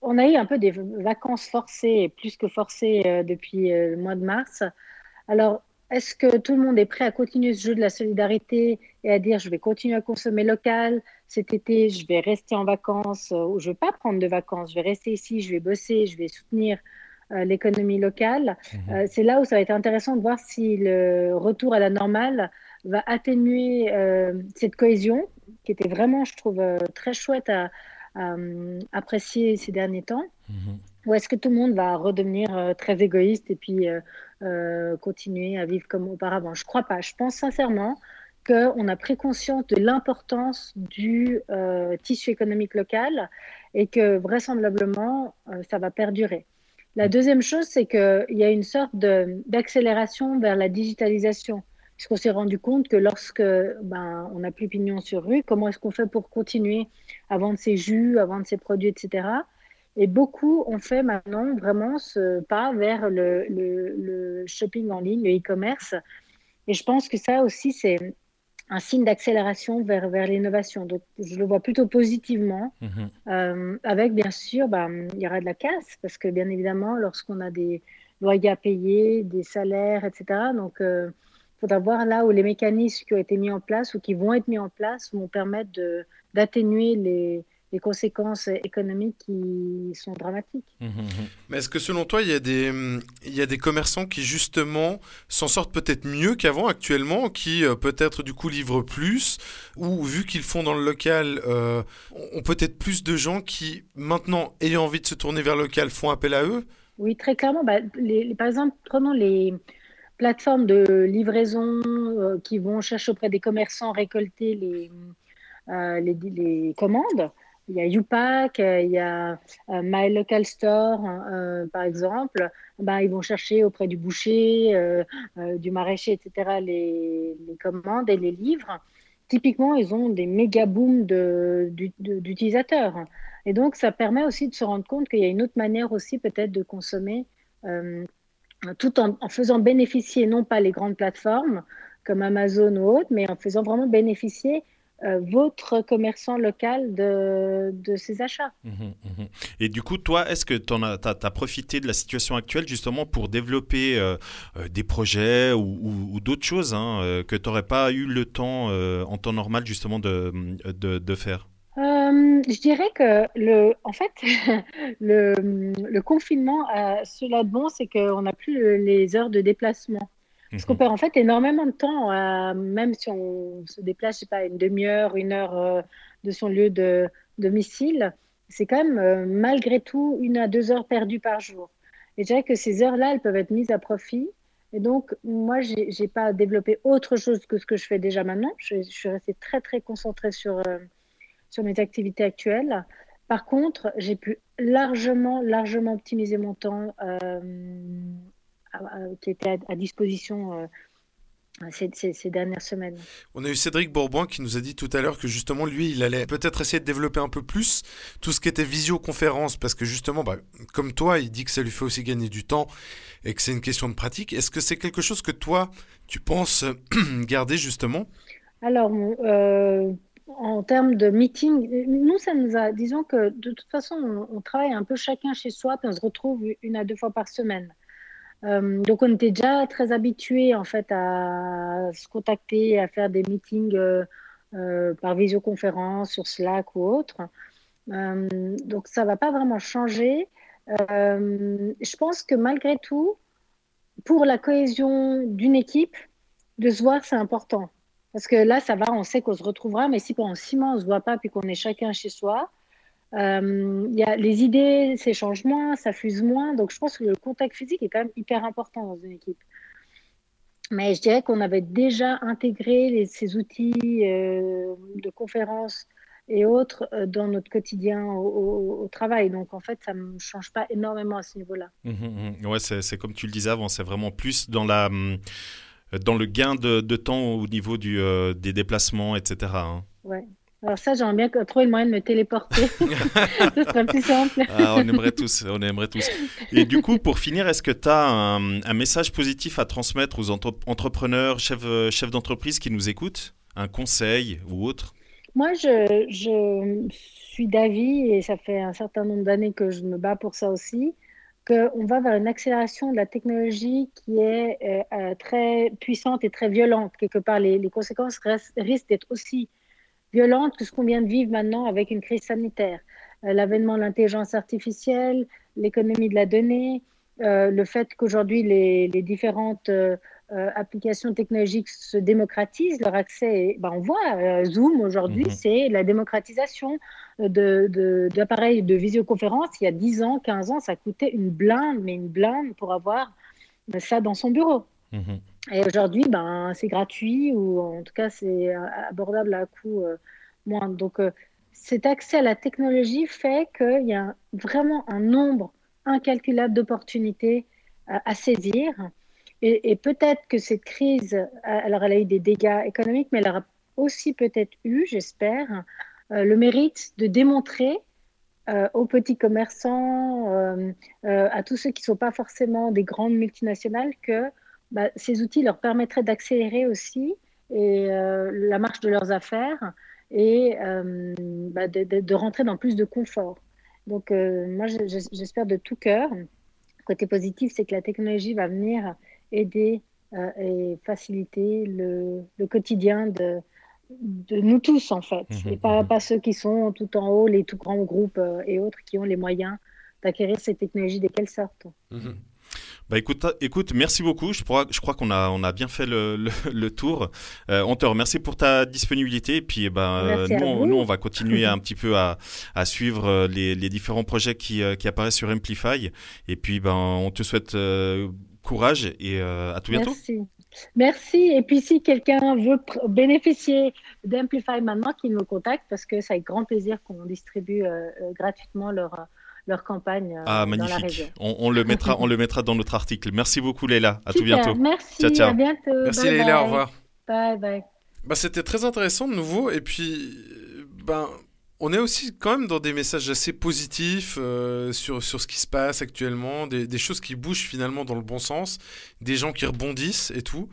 on a eu un peu des vacances forcées, plus que forcées depuis le mois de mars. Alors, est-ce que tout le monde est prêt à continuer ce jeu de la solidarité et à dire je vais continuer à consommer local cet été, je vais rester en vacances euh, ou je ne vais pas prendre de vacances, je vais rester ici, je vais bosser, je vais soutenir euh, l'économie locale. Mhm. Euh, c'est là où ça va être intéressant de voir si le retour à la normale va atténuer cette cohésion qui était vraiment, je trouve, très chouette à, apprécier ces derniers temps. Mhm. Ou est-ce que tout le monde va redevenir très égoïste et puis euh, continuer à vivre comme auparavant. Je ne crois pas. Je pense sincèrement qu'on a pris conscience de l'importance du euh, tissu économique local et que vraisemblablement, euh, ça va perdurer. La deuxième chose, c'est qu'il y a une sorte d'accélération vers la digitalisation, puisqu'on s'est rendu compte que lorsque ben, on n'a plus pignon sur rue, comment est-ce qu'on fait pour continuer à vendre ses jus, à vendre ses produits, etc. Et beaucoup ont fait maintenant vraiment ce pas vers le, shopping en ligne, le e-commerce. Et je pense que ça aussi, c'est un signe d'accélération vers, vers l'innovation. Donc, je le vois plutôt positivement, mhm. euh, avec bien sûr, bah, il y aura de la casse, parce que bien évidemment, lorsqu'on a des loyers à payer, des salaires, etc., donc il euh, faudra voir là où les mécanismes qui ont été mis en place ou qui vont être mis en place vont permettre d'atténuer les, les conséquences économiques qui sont dramatiques. Mmh, mmh, mmh. Mais est-ce que selon toi, il y, a des, il y a des commerçants qui justement s'en sortent peut-être mieux qu'avant actuellement, qui euh, peut-être du coup livrent plus, ou vu qu'ils font dans le local, euh, ont peut-être plus de gens qui maintenant, ayant envie de se tourner vers le local, font appel à eux? Oui, très clairement. Bah, les, par exemple, prenons les plateformes de livraison euh, qui vont chercher auprès des commerçants récolter les, les, les commandes. Il y a UPAC, il y a My Local Store, par exemple. Ben, ils vont chercher auprès du boucher, du maraîcher, etc., les, commandes et les livres. Typiquement, ils ont des méga booms d'utilisateurs. Et donc, ça permet aussi de se rendre compte qu'il y a une autre manière aussi peut-être de consommer tout en, faisant bénéficier non pas les grandes plateformes comme Amazon ou autres, mais en faisant vraiment bénéficier euh, votre commerçant local de, de ces achats. Mmh, mmh. Et du coup, toi, est-ce que tu as, profité de la situation actuelle justement pour développer euh, euh, des projets ou, d'autres choses hein, que tu n'aurais pas eu le temps en temps normal justement de, de, de faire? Je dirais que le, en fait, *laughs* le, le confinement, a, cela de bon, c'est qu'on n'a plus les heures de déplacement. Parce qu'on mhm. perd en fait énormément de temps, même si on se déplace, je sais pas, une demi-heure, une heure euh, de son lieu de domicile, c'est quand même euh, malgré tout une à deux heures perdues par jour. Et je dirais que ces heures-là, elles peuvent être mises à profit. Et donc, moi, je n'ai pas développé autre chose que ce que je fais déjà maintenant. Je, je suis restée très, très concentrée sur, euh, sur mes activités actuelles. Par contre, j'ai pu largement, largement optimiser mon temps euh, qui était à, disposition euh, ces, dernières semaines. On a eu Cédric Bourbon qui nous a dit tout à l'heure que justement lui, il allait peut-être essayer de développer un peu plus tout ce qui était visioconférence parce que justement, bah, comme toi, il dit que ça lui fait aussi gagner du temps et que c'est une question de pratique. Est-ce que c'est quelque chose que toi, tu penses *clears throat* garder justement? Alors, euh, en termes de meeting, nous, ça nous a, disons que de toute façon, on, travaille un peu chacun chez soi, puis on se retrouve une à deux fois par semaine. Euh, donc, on était déjà très habitués en fait à se contacter, à faire des meetings euh, euh, par visioconférence, sur Slack ou autre. donc, ça va pas vraiment changer. je pense que malgré tout, pour la cohésion d'une équipe, de se voir, c'est important. Parce que là, ça va, on sait qu'on se retrouvera, mais si pendant six mois, on se voit pas, puis qu'on est chacun chez soi, euh, y a, les idées s'échangent moins, ça fuse moins. Donc, je pense que le contact physique est quand même hyper important dans une équipe. Mais je dirais qu'on avait déjà intégré ces outils euh, de conférences et autres euh, dans notre quotidien au, travail. Donc, en fait, ça ne change pas énormément à ce niveau-là. Mmh, mmh, mmh. Ouais, c'est comme tu le disais avant, c'est vraiment plus dans la dans le gain de, temps au niveau du, euh, des déplacements, etc. Hein. Ouais. Alors ça, j'aimerais bien trouver le moyen de me téléporter. *laughs* *laughs* Ce serait plus simple. Ah, on aimerait tous, on aimerait tous. Et du coup, pour finir, est-ce que tu as un, message positif à transmettre aux entrepreneurs, chefs, euh, chefs d'entreprise qui nous écoutent? Un conseil ou autre? Moi, je, je suis d'avis, et ça fait un certain nombre d'années que je me bats pour ça aussi, qu'on va vers une accélération de la technologie qui est euh, euh, très puissante et très violente. Quelque part, les, conséquences risquent d'être aussi violentes que ce qu'on vient de vivre maintenant avec une crise sanitaire. Euh, l'avènement de l'intelligence artificielle, l'économie de la donnée, le fait qu'aujourd'hui les, les, différentes euh, applications technologiques se démocratisent, leur accès, ben on voit, euh, Zoom aujourd'hui, mhm. c'est la démocratisation d'appareils de, de, de, visioconférence. Il y a 10 ans, 15 ans, ça coûtait une blinde, mais une blinde pour avoir ça dans son bureau. Mhm. Et aujourd'hui, ben, c'est gratuit ou en tout cas, c'est abordable à coût euh, moindre. Donc, cet accès à la technologie fait qu'il y a vraiment un nombre incalculable d'opportunités à saisir et, peut-être que cette crise, alors elle a eu des dégâts économiques, mais elle aura aussi peut-être eu, j'espère, euh, le mérite de démontrer euh, aux petits commerçants, euh, à tous ceux qui ne sont pas forcément des grandes multinationales, que bah, ces outils leur permettraient d'accélérer aussi et, la marche de leurs affaires et bah, de, de, rentrer dans plus de confort. Donc, moi, j'espère de tout cœur. Côté positif, c'est que la technologie va venir aider euh, et faciliter le, le quotidien de, de, nous tous, en fait, mmh, et pas, mmh. pas ceux qui sont tout en haut, les tout grands groupes euh, et autres qui ont les moyens d'acquérir ces technologies dès qu'elles sortent. Mmh. Bah écoute, écoute, merci beaucoup. Je crois, je crois qu'on a, on a bien fait le, le, *laughs* tour. Euh, on te remercie pour ta disponibilité. Et puis, bah, nous, nous, on va continuer *laughs* un petit peu à, à suivre les, les, différents projets qui, qui, apparaissent sur Amplify. Et puis, ben, on te souhaite courage et euh, à tout bientôt. Merci. Merci. Et puis, si quelqu'un veut bénéficier d'Amplify maintenant, qu'il nous contacte parce que c'est avec grand plaisir qu'on distribue euh, euh, gratuitement leur, leur campagne ah, magnifique. dans la région. On, le mettra, on le mettra dans notre article. Merci beaucoup, Leila. À tout bientôt. Merci. Ciao, ciao. À bientôt. Merci, bye Leila. Au revoir. Bye, bye. Bah, C'était très intéressant de nouveau. Et puis, ben, on est aussi quand même dans des messages assez positifs euh, sur, sur ce qui se passe actuellement, des, choses qui bougent finalement dans le bon sens, des gens qui rebondissent et tout.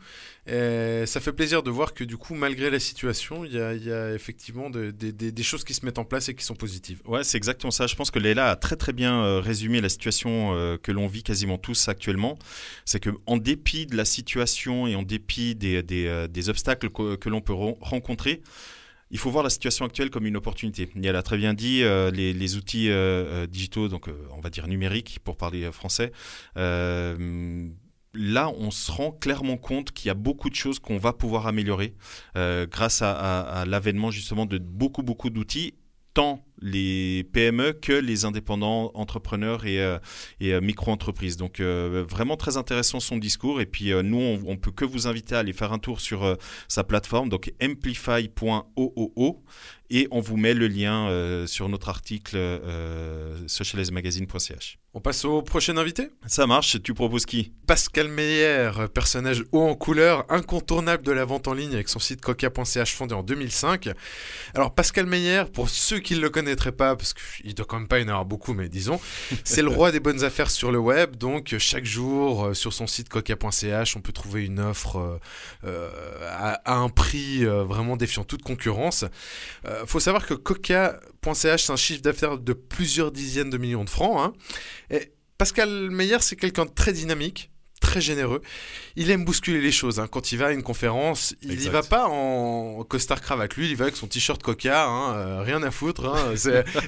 Et ça fait plaisir de voir que du coup, malgré la situation, il y a, effectivement des choses qui se mettent en place et qui sont positives. Ouais, c'est exactement ça. Je pense que Leila a très très bien euh, résumé la situation euh, que l'on vit quasiment tous actuellement. C'est que en dépit de la situation et en dépit des, des, obstacles que, que l'on peut rencontrer, il faut voir la situation actuelle comme une opportunité. Elle a très bien dit, euh, les, outils euh, euh, digitaux, donc on va dire numériques pour parler français, là, on se rend clairement compte qu'il y a beaucoup de choses qu'on va pouvoir améliorer grâce à l'avènement justement de beaucoup, beaucoup d'outils tant les PME que les indépendants entrepreneurs et, euh, euh, micro-entreprises. Donc euh, vraiment très intéressant son discours et puis nous on, ne peut que vous inviter à aller faire un tour sur sa plateforme donc amplify.oo et on vous met le lien sur notre article socializemagazine.ch. On passe au prochain invité? Ça marche, tu proposes qui? Pascal Meyer, personnage haut en couleur, incontournable de la vente en ligne avec son site coca.ch fondé en 2005. Alors Pascal Meyer, pour ceux qui le connaîtraient pas, parce qu'il doit quand même pas y en avoir beaucoup, mais disons, c'est le roi des bonnes affaires sur le web. Donc chaque jour, euh, sur son site coca.ch, on peut trouver une offre euh, euh, à, un prix vraiment défiant toute concurrence. Faut savoir que coca.ch, c'est un chiffre d'affaires de plusieurs dizaines de millions de francs. Hein. Et Pascal Meyer, c'est quelqu'un de très dynamique, très généreux. Il aime bousculer les choses. Hein. Quand il va à une conférence, il n'y va pas en costard cravate. Lui, il y va avec son t-shirt coca, hein, euh, rien à foutre. Hein.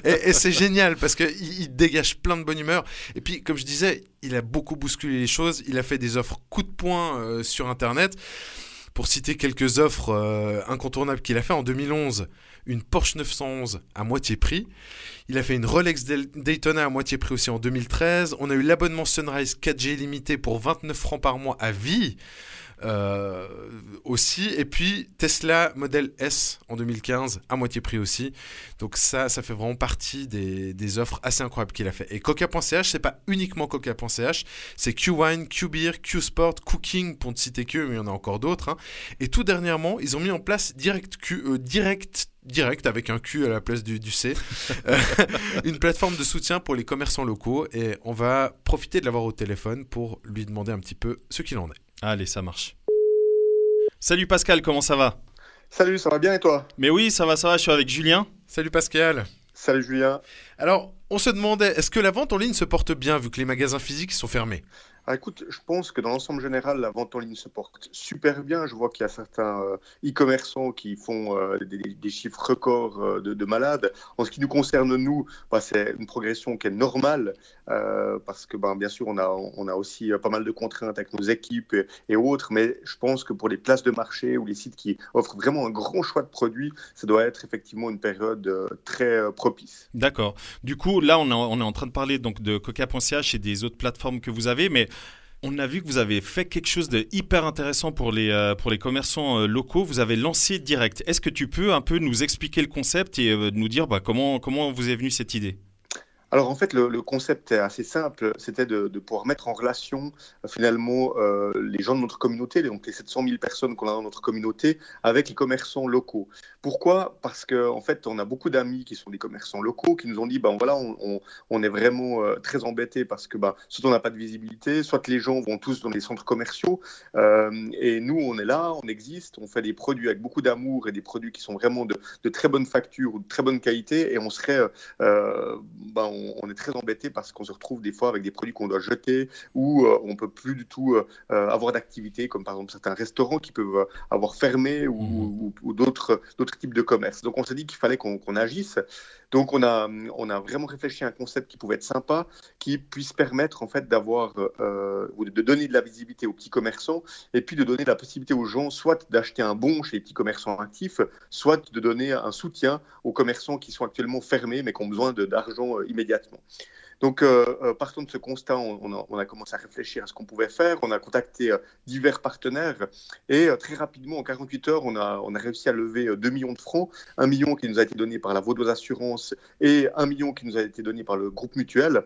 et, c'est génial parce qu'il il dégage plein de bonne humeur. Et puis, comme je disais, il a beaucoup bousculé les choses. Il a fait des offres coup de poing euh, sur Internet. Pour citer quelques offres euh, incontournables qu'il a fait en 2011, une Porsche 911 à moitié prix. Il a fait une Rolex Daytona à moitié prix aussi en 2013. On a eu l'abonnement Sunrise 4G limité pour 29 francs par mois à vie. Euh, aussi. Et puis Tesla Model S en 2015 à moitié prix aussi. Donc ça, ça fait vraiment partie des, offres assez incroyables qu'il a fait. Et Coca.ch, c'est pas uniquement Coca.ch, c'est Q-Wine, Q-Beer, Q-Sport, Cooking pour ne citer que, mais il y en a encore d'autres. Hein. Et tout dernièrement, ils ont mis en place Direct Q, euh, Direct direct avec un Q à la place du, du C. *laughs* Euh, une plateforme de soutien pour les commerçants locaux et on va profiter de l'avoir au téléphone pour lui demander un petit peu ce qu'il en est. Allez, ça marche. Salut Pascal, comment ça va? Salut, ça va bien et toi? Mais oui, ça va, ça va, je suis avec Julien. Salut Pascal. Salut Julien. Alors, on se demandait, est-ce que la vente en ligne se porte bien vu que les magasins physiques sont fermés? Ah, écoute, je pense que dans l'ensemble général, la vente en ligne se porte super bien. Je vois qu'il y a certains euh, e-commerçants qui font euh, des, chiffres records euh, de, malades. En ce qui nous concerne, nous, bah, c'est une progression qui est normale parce que, bah, bien sûr, on a, aussi pas mal de contraintes avec nos équipes et, autres. Mais je pense que pour les places de marché ou les sites qui offrent vraiment un grand choix de produits, ça doit être effectivement une période très propice. D'accord. Du coup, là, on, on est en train de parler donc de coca.ch et des autres plateformes que vous avez, mais on a vu que vous avez fait quelque chose de hyper intéressant pour les, euh, commerçants euh, locaux. Vous avez lancé Direct. Est-ce que tu peux un peu nous expliquer le concept et euh, nous dire bah, comment, vous est venue cette idée? Alors en fait, le, concept est assez simple, c'était de, pouvoir mettre en relation finalement les gens de notre communauté, donc les 700 000 personnes qu'on a dans notre communauté, avec les commerçants locaux. Pourquoi? Parce qu'en en fait, on a beaucoup d'amis qui sont des commerçants locaux qui nous ont dit, ben voilà, on, est vraiment euh, très embêtés parce que ben, soit on n'a pas de visibilité, soit les gens vont tous dans les centres commerciaux, euh, et nous, on est là, on existe, on fait des produits avec beaucoup d'amour et des produits qui sont vraiment de, très bonne facture ou de très bonne qualité, et on serait, ben, on, est très embêté parce qu'on se retrouve des fois avec des produits qu'on doit jeter ou euh, on peut plus du tout euh, euh, avoir d'activité, comme par exemple certains restaurants qui peuvent avoir fermé ou, mmh. d'autres types de commerces. Donc on s'est dit qu'il fallait qu'on agisse. Donc on a, on a vraiment réfléchi à un concept qui pouvait être sympa, qui puisse permettre en fait d'avoir ou de donner de la visibilité aux petits commerçants et puis de donner la possibilité aux gens soit d'acheter un bon chez les petits commerçants actifs, soit de donner un soutien aux commerçants qui sont actuellement fermés mais qui ont besoin d'argent immédiat immédiatement. Donc, euh, partant de ce constat, on, a, commencé à réfléchir à ce qu'on pouvait faire. On a contacté divers partenaires et très rapidement, en 48 heures, on a, on a réussi à lever 2 millions de francs, 1 million qui nous a été donné par la Vaudoise Assurance et 1 million qui nous a été donné par le groupe mutuel.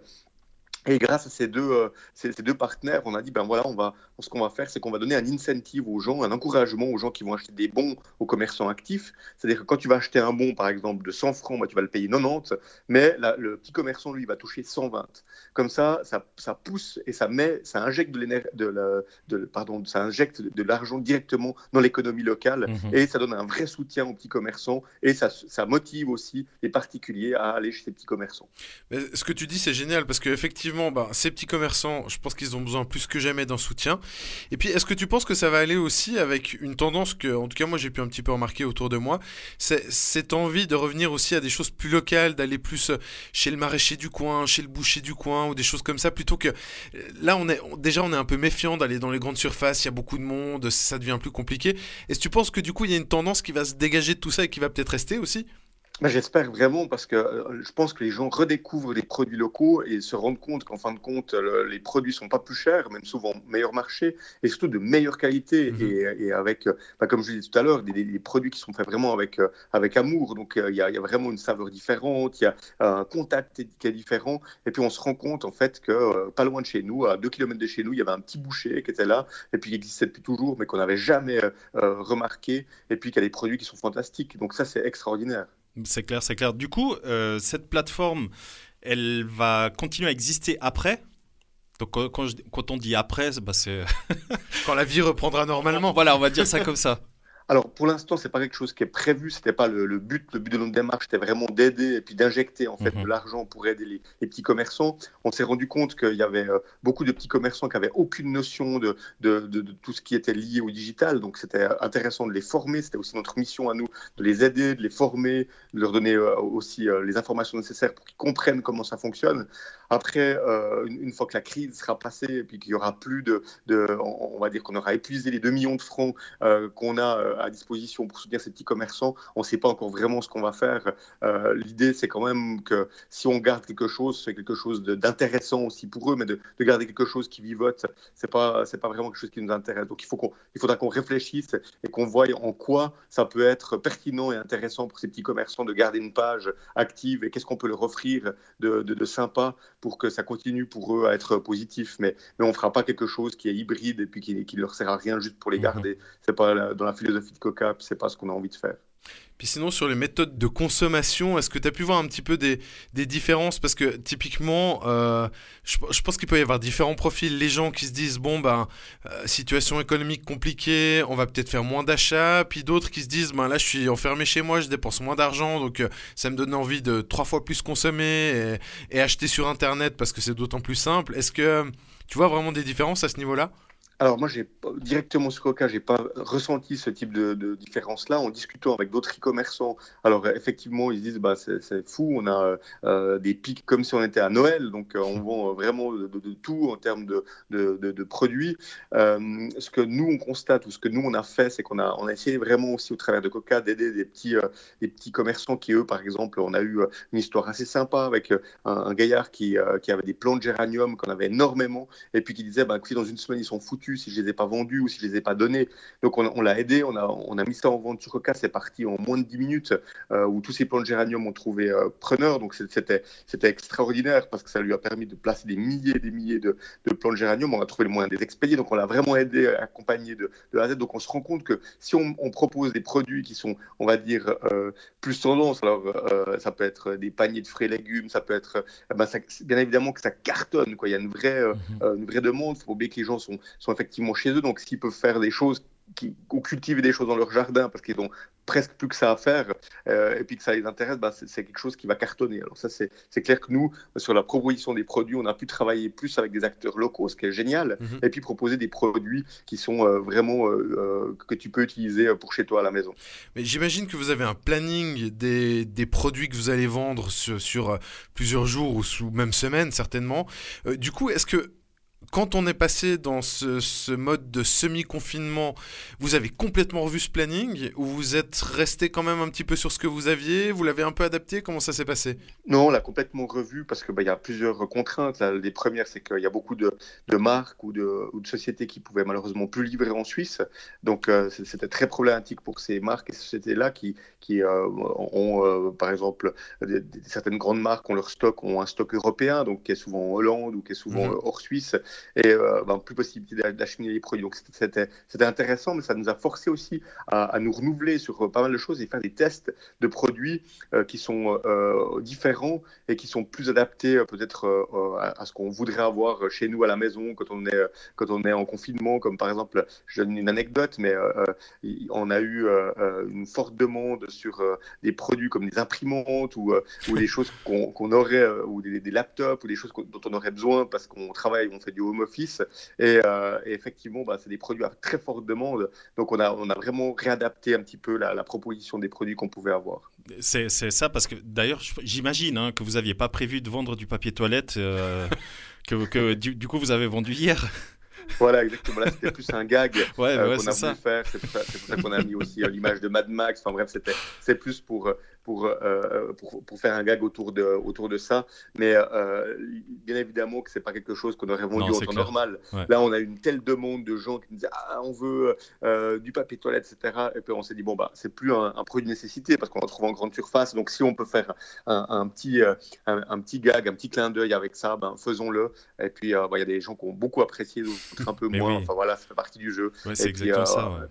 Et grâce à ces deux, euh, ces, deux partenaires, on a dit, ben voilà, on va, ce qu'on va faire, c'est qu'on va donner un incentive aux gens, un encouragement aux gens qui vont acheter des bons aux commerçants actifs. C'est-à-dire que quand tu vas acheter un bon, par exemple, de 100 francs, bah, tu vas le payer 90, mais le petit commerçant, lui, va toucher 120. Comme ça, ça, ça pousse et ça met, ça injecte de l'énergie, de, de, pardon, ça injecte de l'argent directement dans l'économie locale mhm. et ça donne un vrai soutien aux petits commerçants et ça, ça motive aussi les particuliers à aller chez ces petits commerçants. Mais ce que tu dis, c'est génial parce qu'effectivement, bah, ces petits commerçants, je pense qu'ils ont besoin plus que jamais d'un soutien. Et puis, est-ce que tu penses que ça va aller aussi avec une tendance que, en tout cas, moi, j'ai pu un petit peu remarquer autour de moi, c'est cette envie de revenir aussi à des choses plus locales, d'aller plus euh, chez le maraîcher du coin, chez le boucher du coin, ou des choses comme ça, plutôt que euh, là, on est déjà, on est un peu méfiant d'aller dans les grandes surfaces, il y a beaucoup de monde, ça devient plus compliqué. Est-ce que tu penses que du coup, il y a une tendance qui va se dégager de tout ça et qui va peut-être rester aussi? Bah, j'espère vraiment parce que euh, je pense que les gens redécouvrent les produits locaux et se rendent compte qu'en fin de compte, les produits sont pas plus chers, même souvent meilleur marché et surtout de meilleure qualité mhm. et, avec, euh, bah, comme je disais tout à l'heure, des, produits qui sont faits vraiment avec, euh, avec amour. Donc il y, a vraiment une saveur différente, il y a un contact qui est différent. Et puis on se rend compte en fait que pas loin de chez nous, à deux kilomètres de chez nous, il y avait un petit boucher qui était là et puis qui existait depuis toujours, mais qu'on n'avait jamais remarqué. Et puis qu'il y a des produits qui sont fantastiques. Donc ça, c'est extraordinaire. C'est clair, c'est clair. Du coup, euh, cette plateforme, elle va continuer à exister après? Donc quand, quand, on dit après, bah c'est quand la vie reprendra normalement. Voilà, on va dire ça comme ça. *laughs* Alors, pour l'instant, c'est pas quelque chose qui est prévu. C'était pas le, but. Le but de notre démarche, c'était vraiment d'aider et puis d'injecter en fait mhm. de l'argent pour aider les, petits commerçants. On s'est rendu compte qu'il y avait euh, beaucoup de petits commerçants qui avaient aucune notion de, de, de, tout ce qui était lié au digital. Donc, c'était intéressant de les former. C'était aussi notre mission à nous de les aider, de les former, de leur donner euh, aussi euh, les informations nécessaires pour qu'ils comprennent comment ça fonctionne. Après, une, fois que la crise sera passée et puis qu'il y aura plus de, de on, va dire qu'on aura épuisé les 2 millions de francs qu'on a à disposition pour soutenir ces petits commerçants. On ne sait pas encore vraiment ce qu'on va faire. Euh, l'idée, c'est quand même que si on garde quelque chose, c'est quelque chose d'intéressant aussi pour eux, mais de, garder quelque chose qui vivote, c'est pas c'est pas vraiment quelque chose qui nous intéresse. Donc il faut qu'on il faudra qu'on réfléchisse et qu'on voie en quoi ça peut être pertinent et intéressant pour ces petits commerçants de garder une page active et qu'est-ce qu'on peut leur offrir de, de, sympa pour que ça continue pour eux à être positif. Mais mais on fera pas quelque chose qui est hybride et puis qui, qui leur sert à rien juste pour les mmh garder. C'est pas dans la philosophie de Coca, c'est pas ce qu'on a envie de faire. Puis sinon, sur les méthodes de consommation, est-ce que tu as pu voir un petit peu des, des différences? Parce que typiquement, euh, je, pense qu'il peut y avoir différents profils. Les gens qui se disent, bon, ben, euh, situation économique compliquée, on va peut-être faire moins d'achats. Puis d'autres qui se disent, ben là, je suis enfermé chez moi, je dépense moins d'argent, donc euh, ça me donne envie de trois fois plus consommer et, et acheter sur Internet parce que c'est d'autant plus simple. Est-ce que tu vois vraiment des différences à ce niveau-là? Alors moi, j'ai directement sur Coca, j'ai pas ressenti ce type de, différence-là. En discutant avec d'autres e-commerçants, alors effectivement, ils disent bah c'est fou, on a euh, des pics comme si on était à Noël, donc euh, on vend vraiment de, tout en termes de, produits. Euh, ce que nous on constate ou ce que nous on a fait, c'est qu'on a on a essayé vraiment aussi au travers de Coca d'aider des petits des petits commerçants qui eux, par exemple, on a eu une histoire assez sympa avec un, gaillard qui, qui avait des plants de géranium qu'on avait énormément et puis qui disait bah dans une semaine ils sont foutus si je les ai pas vendus ou si je les ai pas donnés. Donc on, l'a aidé, on a, on a mis ça en vente sur Coca, c'est parti en moins de 10 minutes euh, où tous ces plants de géranium ont trouvé euh, preneur. Donc c'était extraordinaire parce que ça lui a permis de placer des milliers et des milliers de, de plants de géranium. On a trouvé le moyen de les expédier, donc on l'a vraiment aidé, accompagné de, de A à Z. Donc on se rend compte que si on, propose des produits qui sont, on va dire, euh, plus tendance, alors ça peut être des paniers de frais légumes, ça peut être, ben bien évidemment que ça cartonne. Quoi. Il y a une vraie, mm-hmm. une vraie demande. Il faut oublier que les gens sont, sont effectivement chez eux. Donc, s'ils peuvent faire des choses qui, ou cultiver des choses dans leur jardin parce qu'ils ont presque plus que ça à faire euh, et puis que ça les intéresse, bah, c'est quelque chose qui va cartonner. Alors ça, c'est clair que nous, sur la proposition des produits, on a pu travailler plus avec des acteurs locaux, ce qui est génial, mhm. et puis proposer des produits qui sont euh, vraiment euh, que tu peux utiliser pour chez toi à la maison. Mais j'imagine que vous avez un planning des, des, produits que vous allez vendre sur, sur plusieurs jours ou sous même semaine certainement. du coup, est-ce que quand on est passé dans ce, mode de semi-confinement, vous avez complètement revu ce planning ou vous êtes resté quand même un petit peu sur ce que vous aviez? Vous l'avez un peu adapté? Comment ça s'est passé? Non, on l'a complètement revu parce qu'il bah, y a plusieurs contraintes. Les premières, c'est qu'il y a beaucoup de, marques ou de, sociétés qui pouvaient malheureusement plus livrer en Suisse. Donc euh, c'était très problématique pour ces marques et sociétés-là qui, qui euh, ont, euh, par exemple, certaines grandes marques ont leur stock, ont un stock européen, donc qui est souvent en Hollande ou qui est souvent mmh. hors Suisse et euh, ben, plus possibilité d'acheminer les produits. Donc c'était intéressant, mais ça nous a forcé aussi à, nous renouveler sur euh, pas mal de choses et faire des tests de produits euh, qui sont différents et qui sont plus adaptés peut-être à, ce qu'on voudrait avoir chez nous à la maison quand on est, quand on est en confinement. Comme par exemple, je donne une anecdote, mais on a eu une forte demande sur des produits comme des imprimantes ou, ou des choses qu'on aurait, ou des, des, laptops ou des choses dont on aurait besoin parce qu'on travaille, on fait du home office. Euh, et, effectivement, bah, c'est des produits à très forte demande. Donc, on a, on a vraiment réadapté un petit peu la, proposition des produits qu'on pouvait avoir. C'est ça, parce que d'ailleurs, j'imagine hein, que vous n'aviez pas prévu de vendre du papier toilette euh, que, que du, coup vous avez vendu hier. Voilà, exactement. Là, c'était plus un gag *laughs* ouais, euh, qu'on a voulu faire. C'est pour ça, qu'on a mis aussi l'image de Mad Max. Enfin bref, c'est plus pour, pour, euh, pour, pour, faire un gag autour de, autour de ça. Mais euh, bien évidemment que c'est pas quelque chose qu'on aurait vendu en temps normal. Là, on a une telle demande de gens qui nous disaient ah, on veut euh, du papier toilette, etc. Et puis on s'est dit bon, bah, c'est plus un, produit de nécessité parce qu'on en trouve en grande surface. Donc si on peut faire un, un petit, un, petit gag, un petit clin d'œil avec ça, ben, faisons-le. Et puis bah, il y a des gens qui ont beaucoup apprécié, d'autres un peu *laughs* moins. Enfin voilà, ça fait partie du jeu. c'est exactement ça.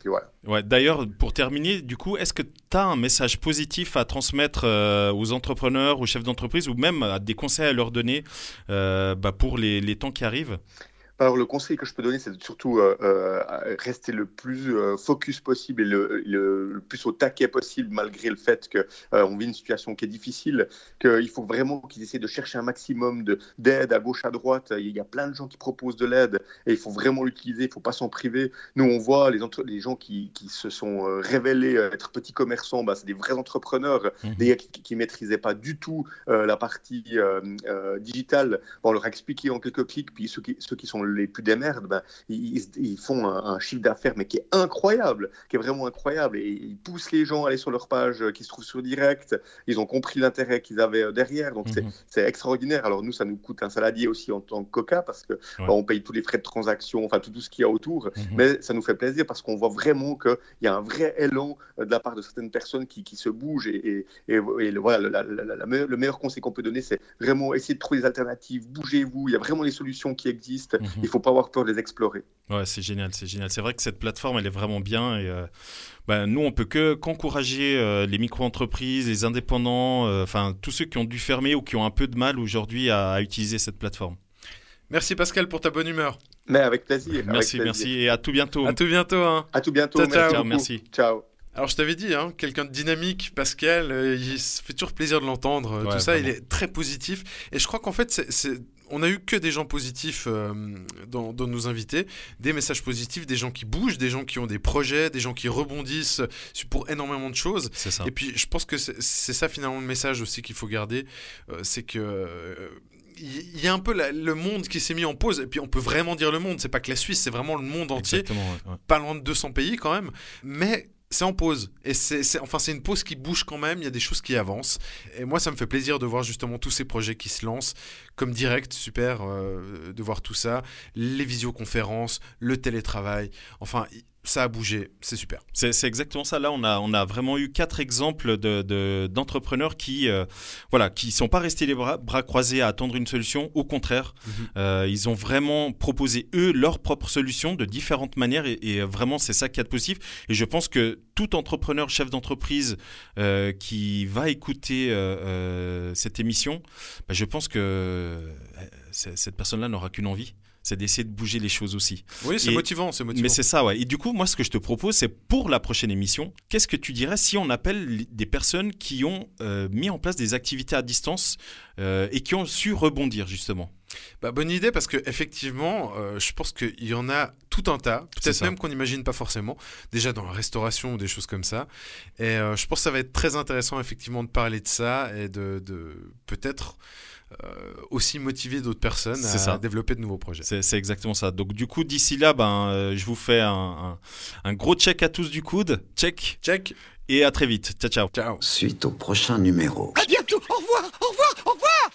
Ouais. D'ailleurs, pour terminer, du coup, est-ce que un message positif à transmettre euh, aux entrepreneurs, aux chefs d'entreprise ou même à des conseils à leur donner euh, bah, pour les temps qui arrivent? Alors, le conseil que je peux donner, c'est surtout euh, euh, rester le plus euh, focus possible et le, plus au taquet possible, malgré le fait qu'on vit une situation qui est difficile, qu'il faut vraiment qu'ils essaient de chercher un maximum d'aide à gauche, à droite. Il y a plein de gens qui proposent de l'aide et il faut vraiment l'utiliser, il ne faut pas s'en priver. Nous, on voit les, les gens qui, qui, se sont révélés être petits commerçants, bah, c'est des vrais entrepreneurs, mmh. des gars qui ne maîtrisaient pas du tout la partie digitale. on leur a expliqué en quelques clics, puis ceux qui, ceux qui sont les plus des merdes, ben, ils, font un, chiffre d'affaires, mais qui est incroyable, qui est vraiment incroyable. Et ils poussent les gens à aller sur leur page euh, qui se trouve sur direct. Ils ont compris l'intérêt qu'ils avaient euh, derrière. Donc, c'est mhm. extraordinaire. Alors, nous, ça nous coûte un saladier aussi en tant que Coca parce que ben, on paye tous les frais de transaction, enfin, tout, tout ce qu'il y a autour. Mhm. Mais ça nous fait plaisir parce qu'on voit vraiment qu'il y a un vrai élan euh, de la part de certaines personnes qui, qui se bougent. Et, et, voilà, le meilleur conseil qu'on peut donner, c'est vraiment essayer de trouver des alternatives. Bougez-vous. Il y a vraiment les solutions qui existent. Mhm. Il faut pas avoir peur de les explorer. Ouais, c'est génial, c'est génial. C'est vrai que cette plateforme, elle est vraiment bien et euh, bah, nous, on peut que qu'encourager euh, les micro-entreprises, les indépendants, euh, enfin tous ceux qui ont dû fermer ou qui ont un peu de mal aujourd'hui à, utiliser cette plateforme. Merci Pascal pour ta bonne humeur. Mais avec plaisir. Merci, merci et à tout bientôt. À tout bientôt. Hein. À tout bientôt. Ciao, merci. Ciao. Alors je t'avais dit, hein, quelqu'un de dynamique, Pascal, il se fait toujours plaisir de l'entendre. tout ça, il est très positif. Et je crois qu'en fait, c'est on a eu que des gens positifs euh, dans, nos invités, des messages positifs, des gens qui bougent, des gens qui ont des projets, des gens qui rebondissent pour énormément de choses. Ça. Et puis je pense que c'est ça finalement le message aussi qu'il faut garder, euh, c'est que il y a un peu le monde qui s'est mis en pause, et puis on peut vraiment dire le monde, c'est pas que la Suisse, c'est vraiment le monde entier, pas loin de 200 pays quand même, mais c'est en pause. Et c'est, enfin, c'est une pause qui bouge quand même. Il y a des choses qui avancent. Et moi, ça me fait plaisir de voir justement tous ces projets qui se lancent. Comme direct, super euh, de voir tout ça. Les visioconférences, le télétravail. Enfin, ça a bougé, c'est super. C'est exactement ça. Là, on a, on a vraiment eu quatre exemples d'entrepreneurs de, qui ne euh, voilà, qui sont pas restés les bras, croisés à attendre une solution. Au contraire, mhm. euh, ils ont vraiment proposé, eux, leur propre solution de différentes manières. Et, vraiment, c'est ça qui est positif. Et je pense que tout entrepreneur, chef d'entreprise euh, qui va écouter cette émission, bah, je pense que cette personne-là n'aura qu'une envie c'est d'essayer de bouger les choses aussi. Oui, c'est motivant, c'est motivant. Mais c'est ça, ouais. Et du coup, moi, ce que je te propose, c'est pour la prochaine émission, qu'est-ce que tu dirais si on appelle des personnes qui ont euh, mis en place des activités à distance euh, et qui ont su rebondir, justement? Bah, bonne idée parce que effectivement, euh, je pense qu'il y en a tout un tas, peut-être même qu'on n'imagine pas forcément, déjà dans la restauration ou des choses comme ça. Et euh, je pense que ça va être très intéressant effectivement de parler de ça et de, de peut-être aussi motiver d'autres personnes à, ça. développer de nouveaux projets. C'est exactement ça. Donc du coup, d'ici là, ben, euh, je vous fais un, un, un, gros check à tous du coude. Check. Check. Et à très vite. Ciao, ciao. Ciao. Suite au prochain numéro. À bientôt. Au revoir. Au revoir. Au revoir.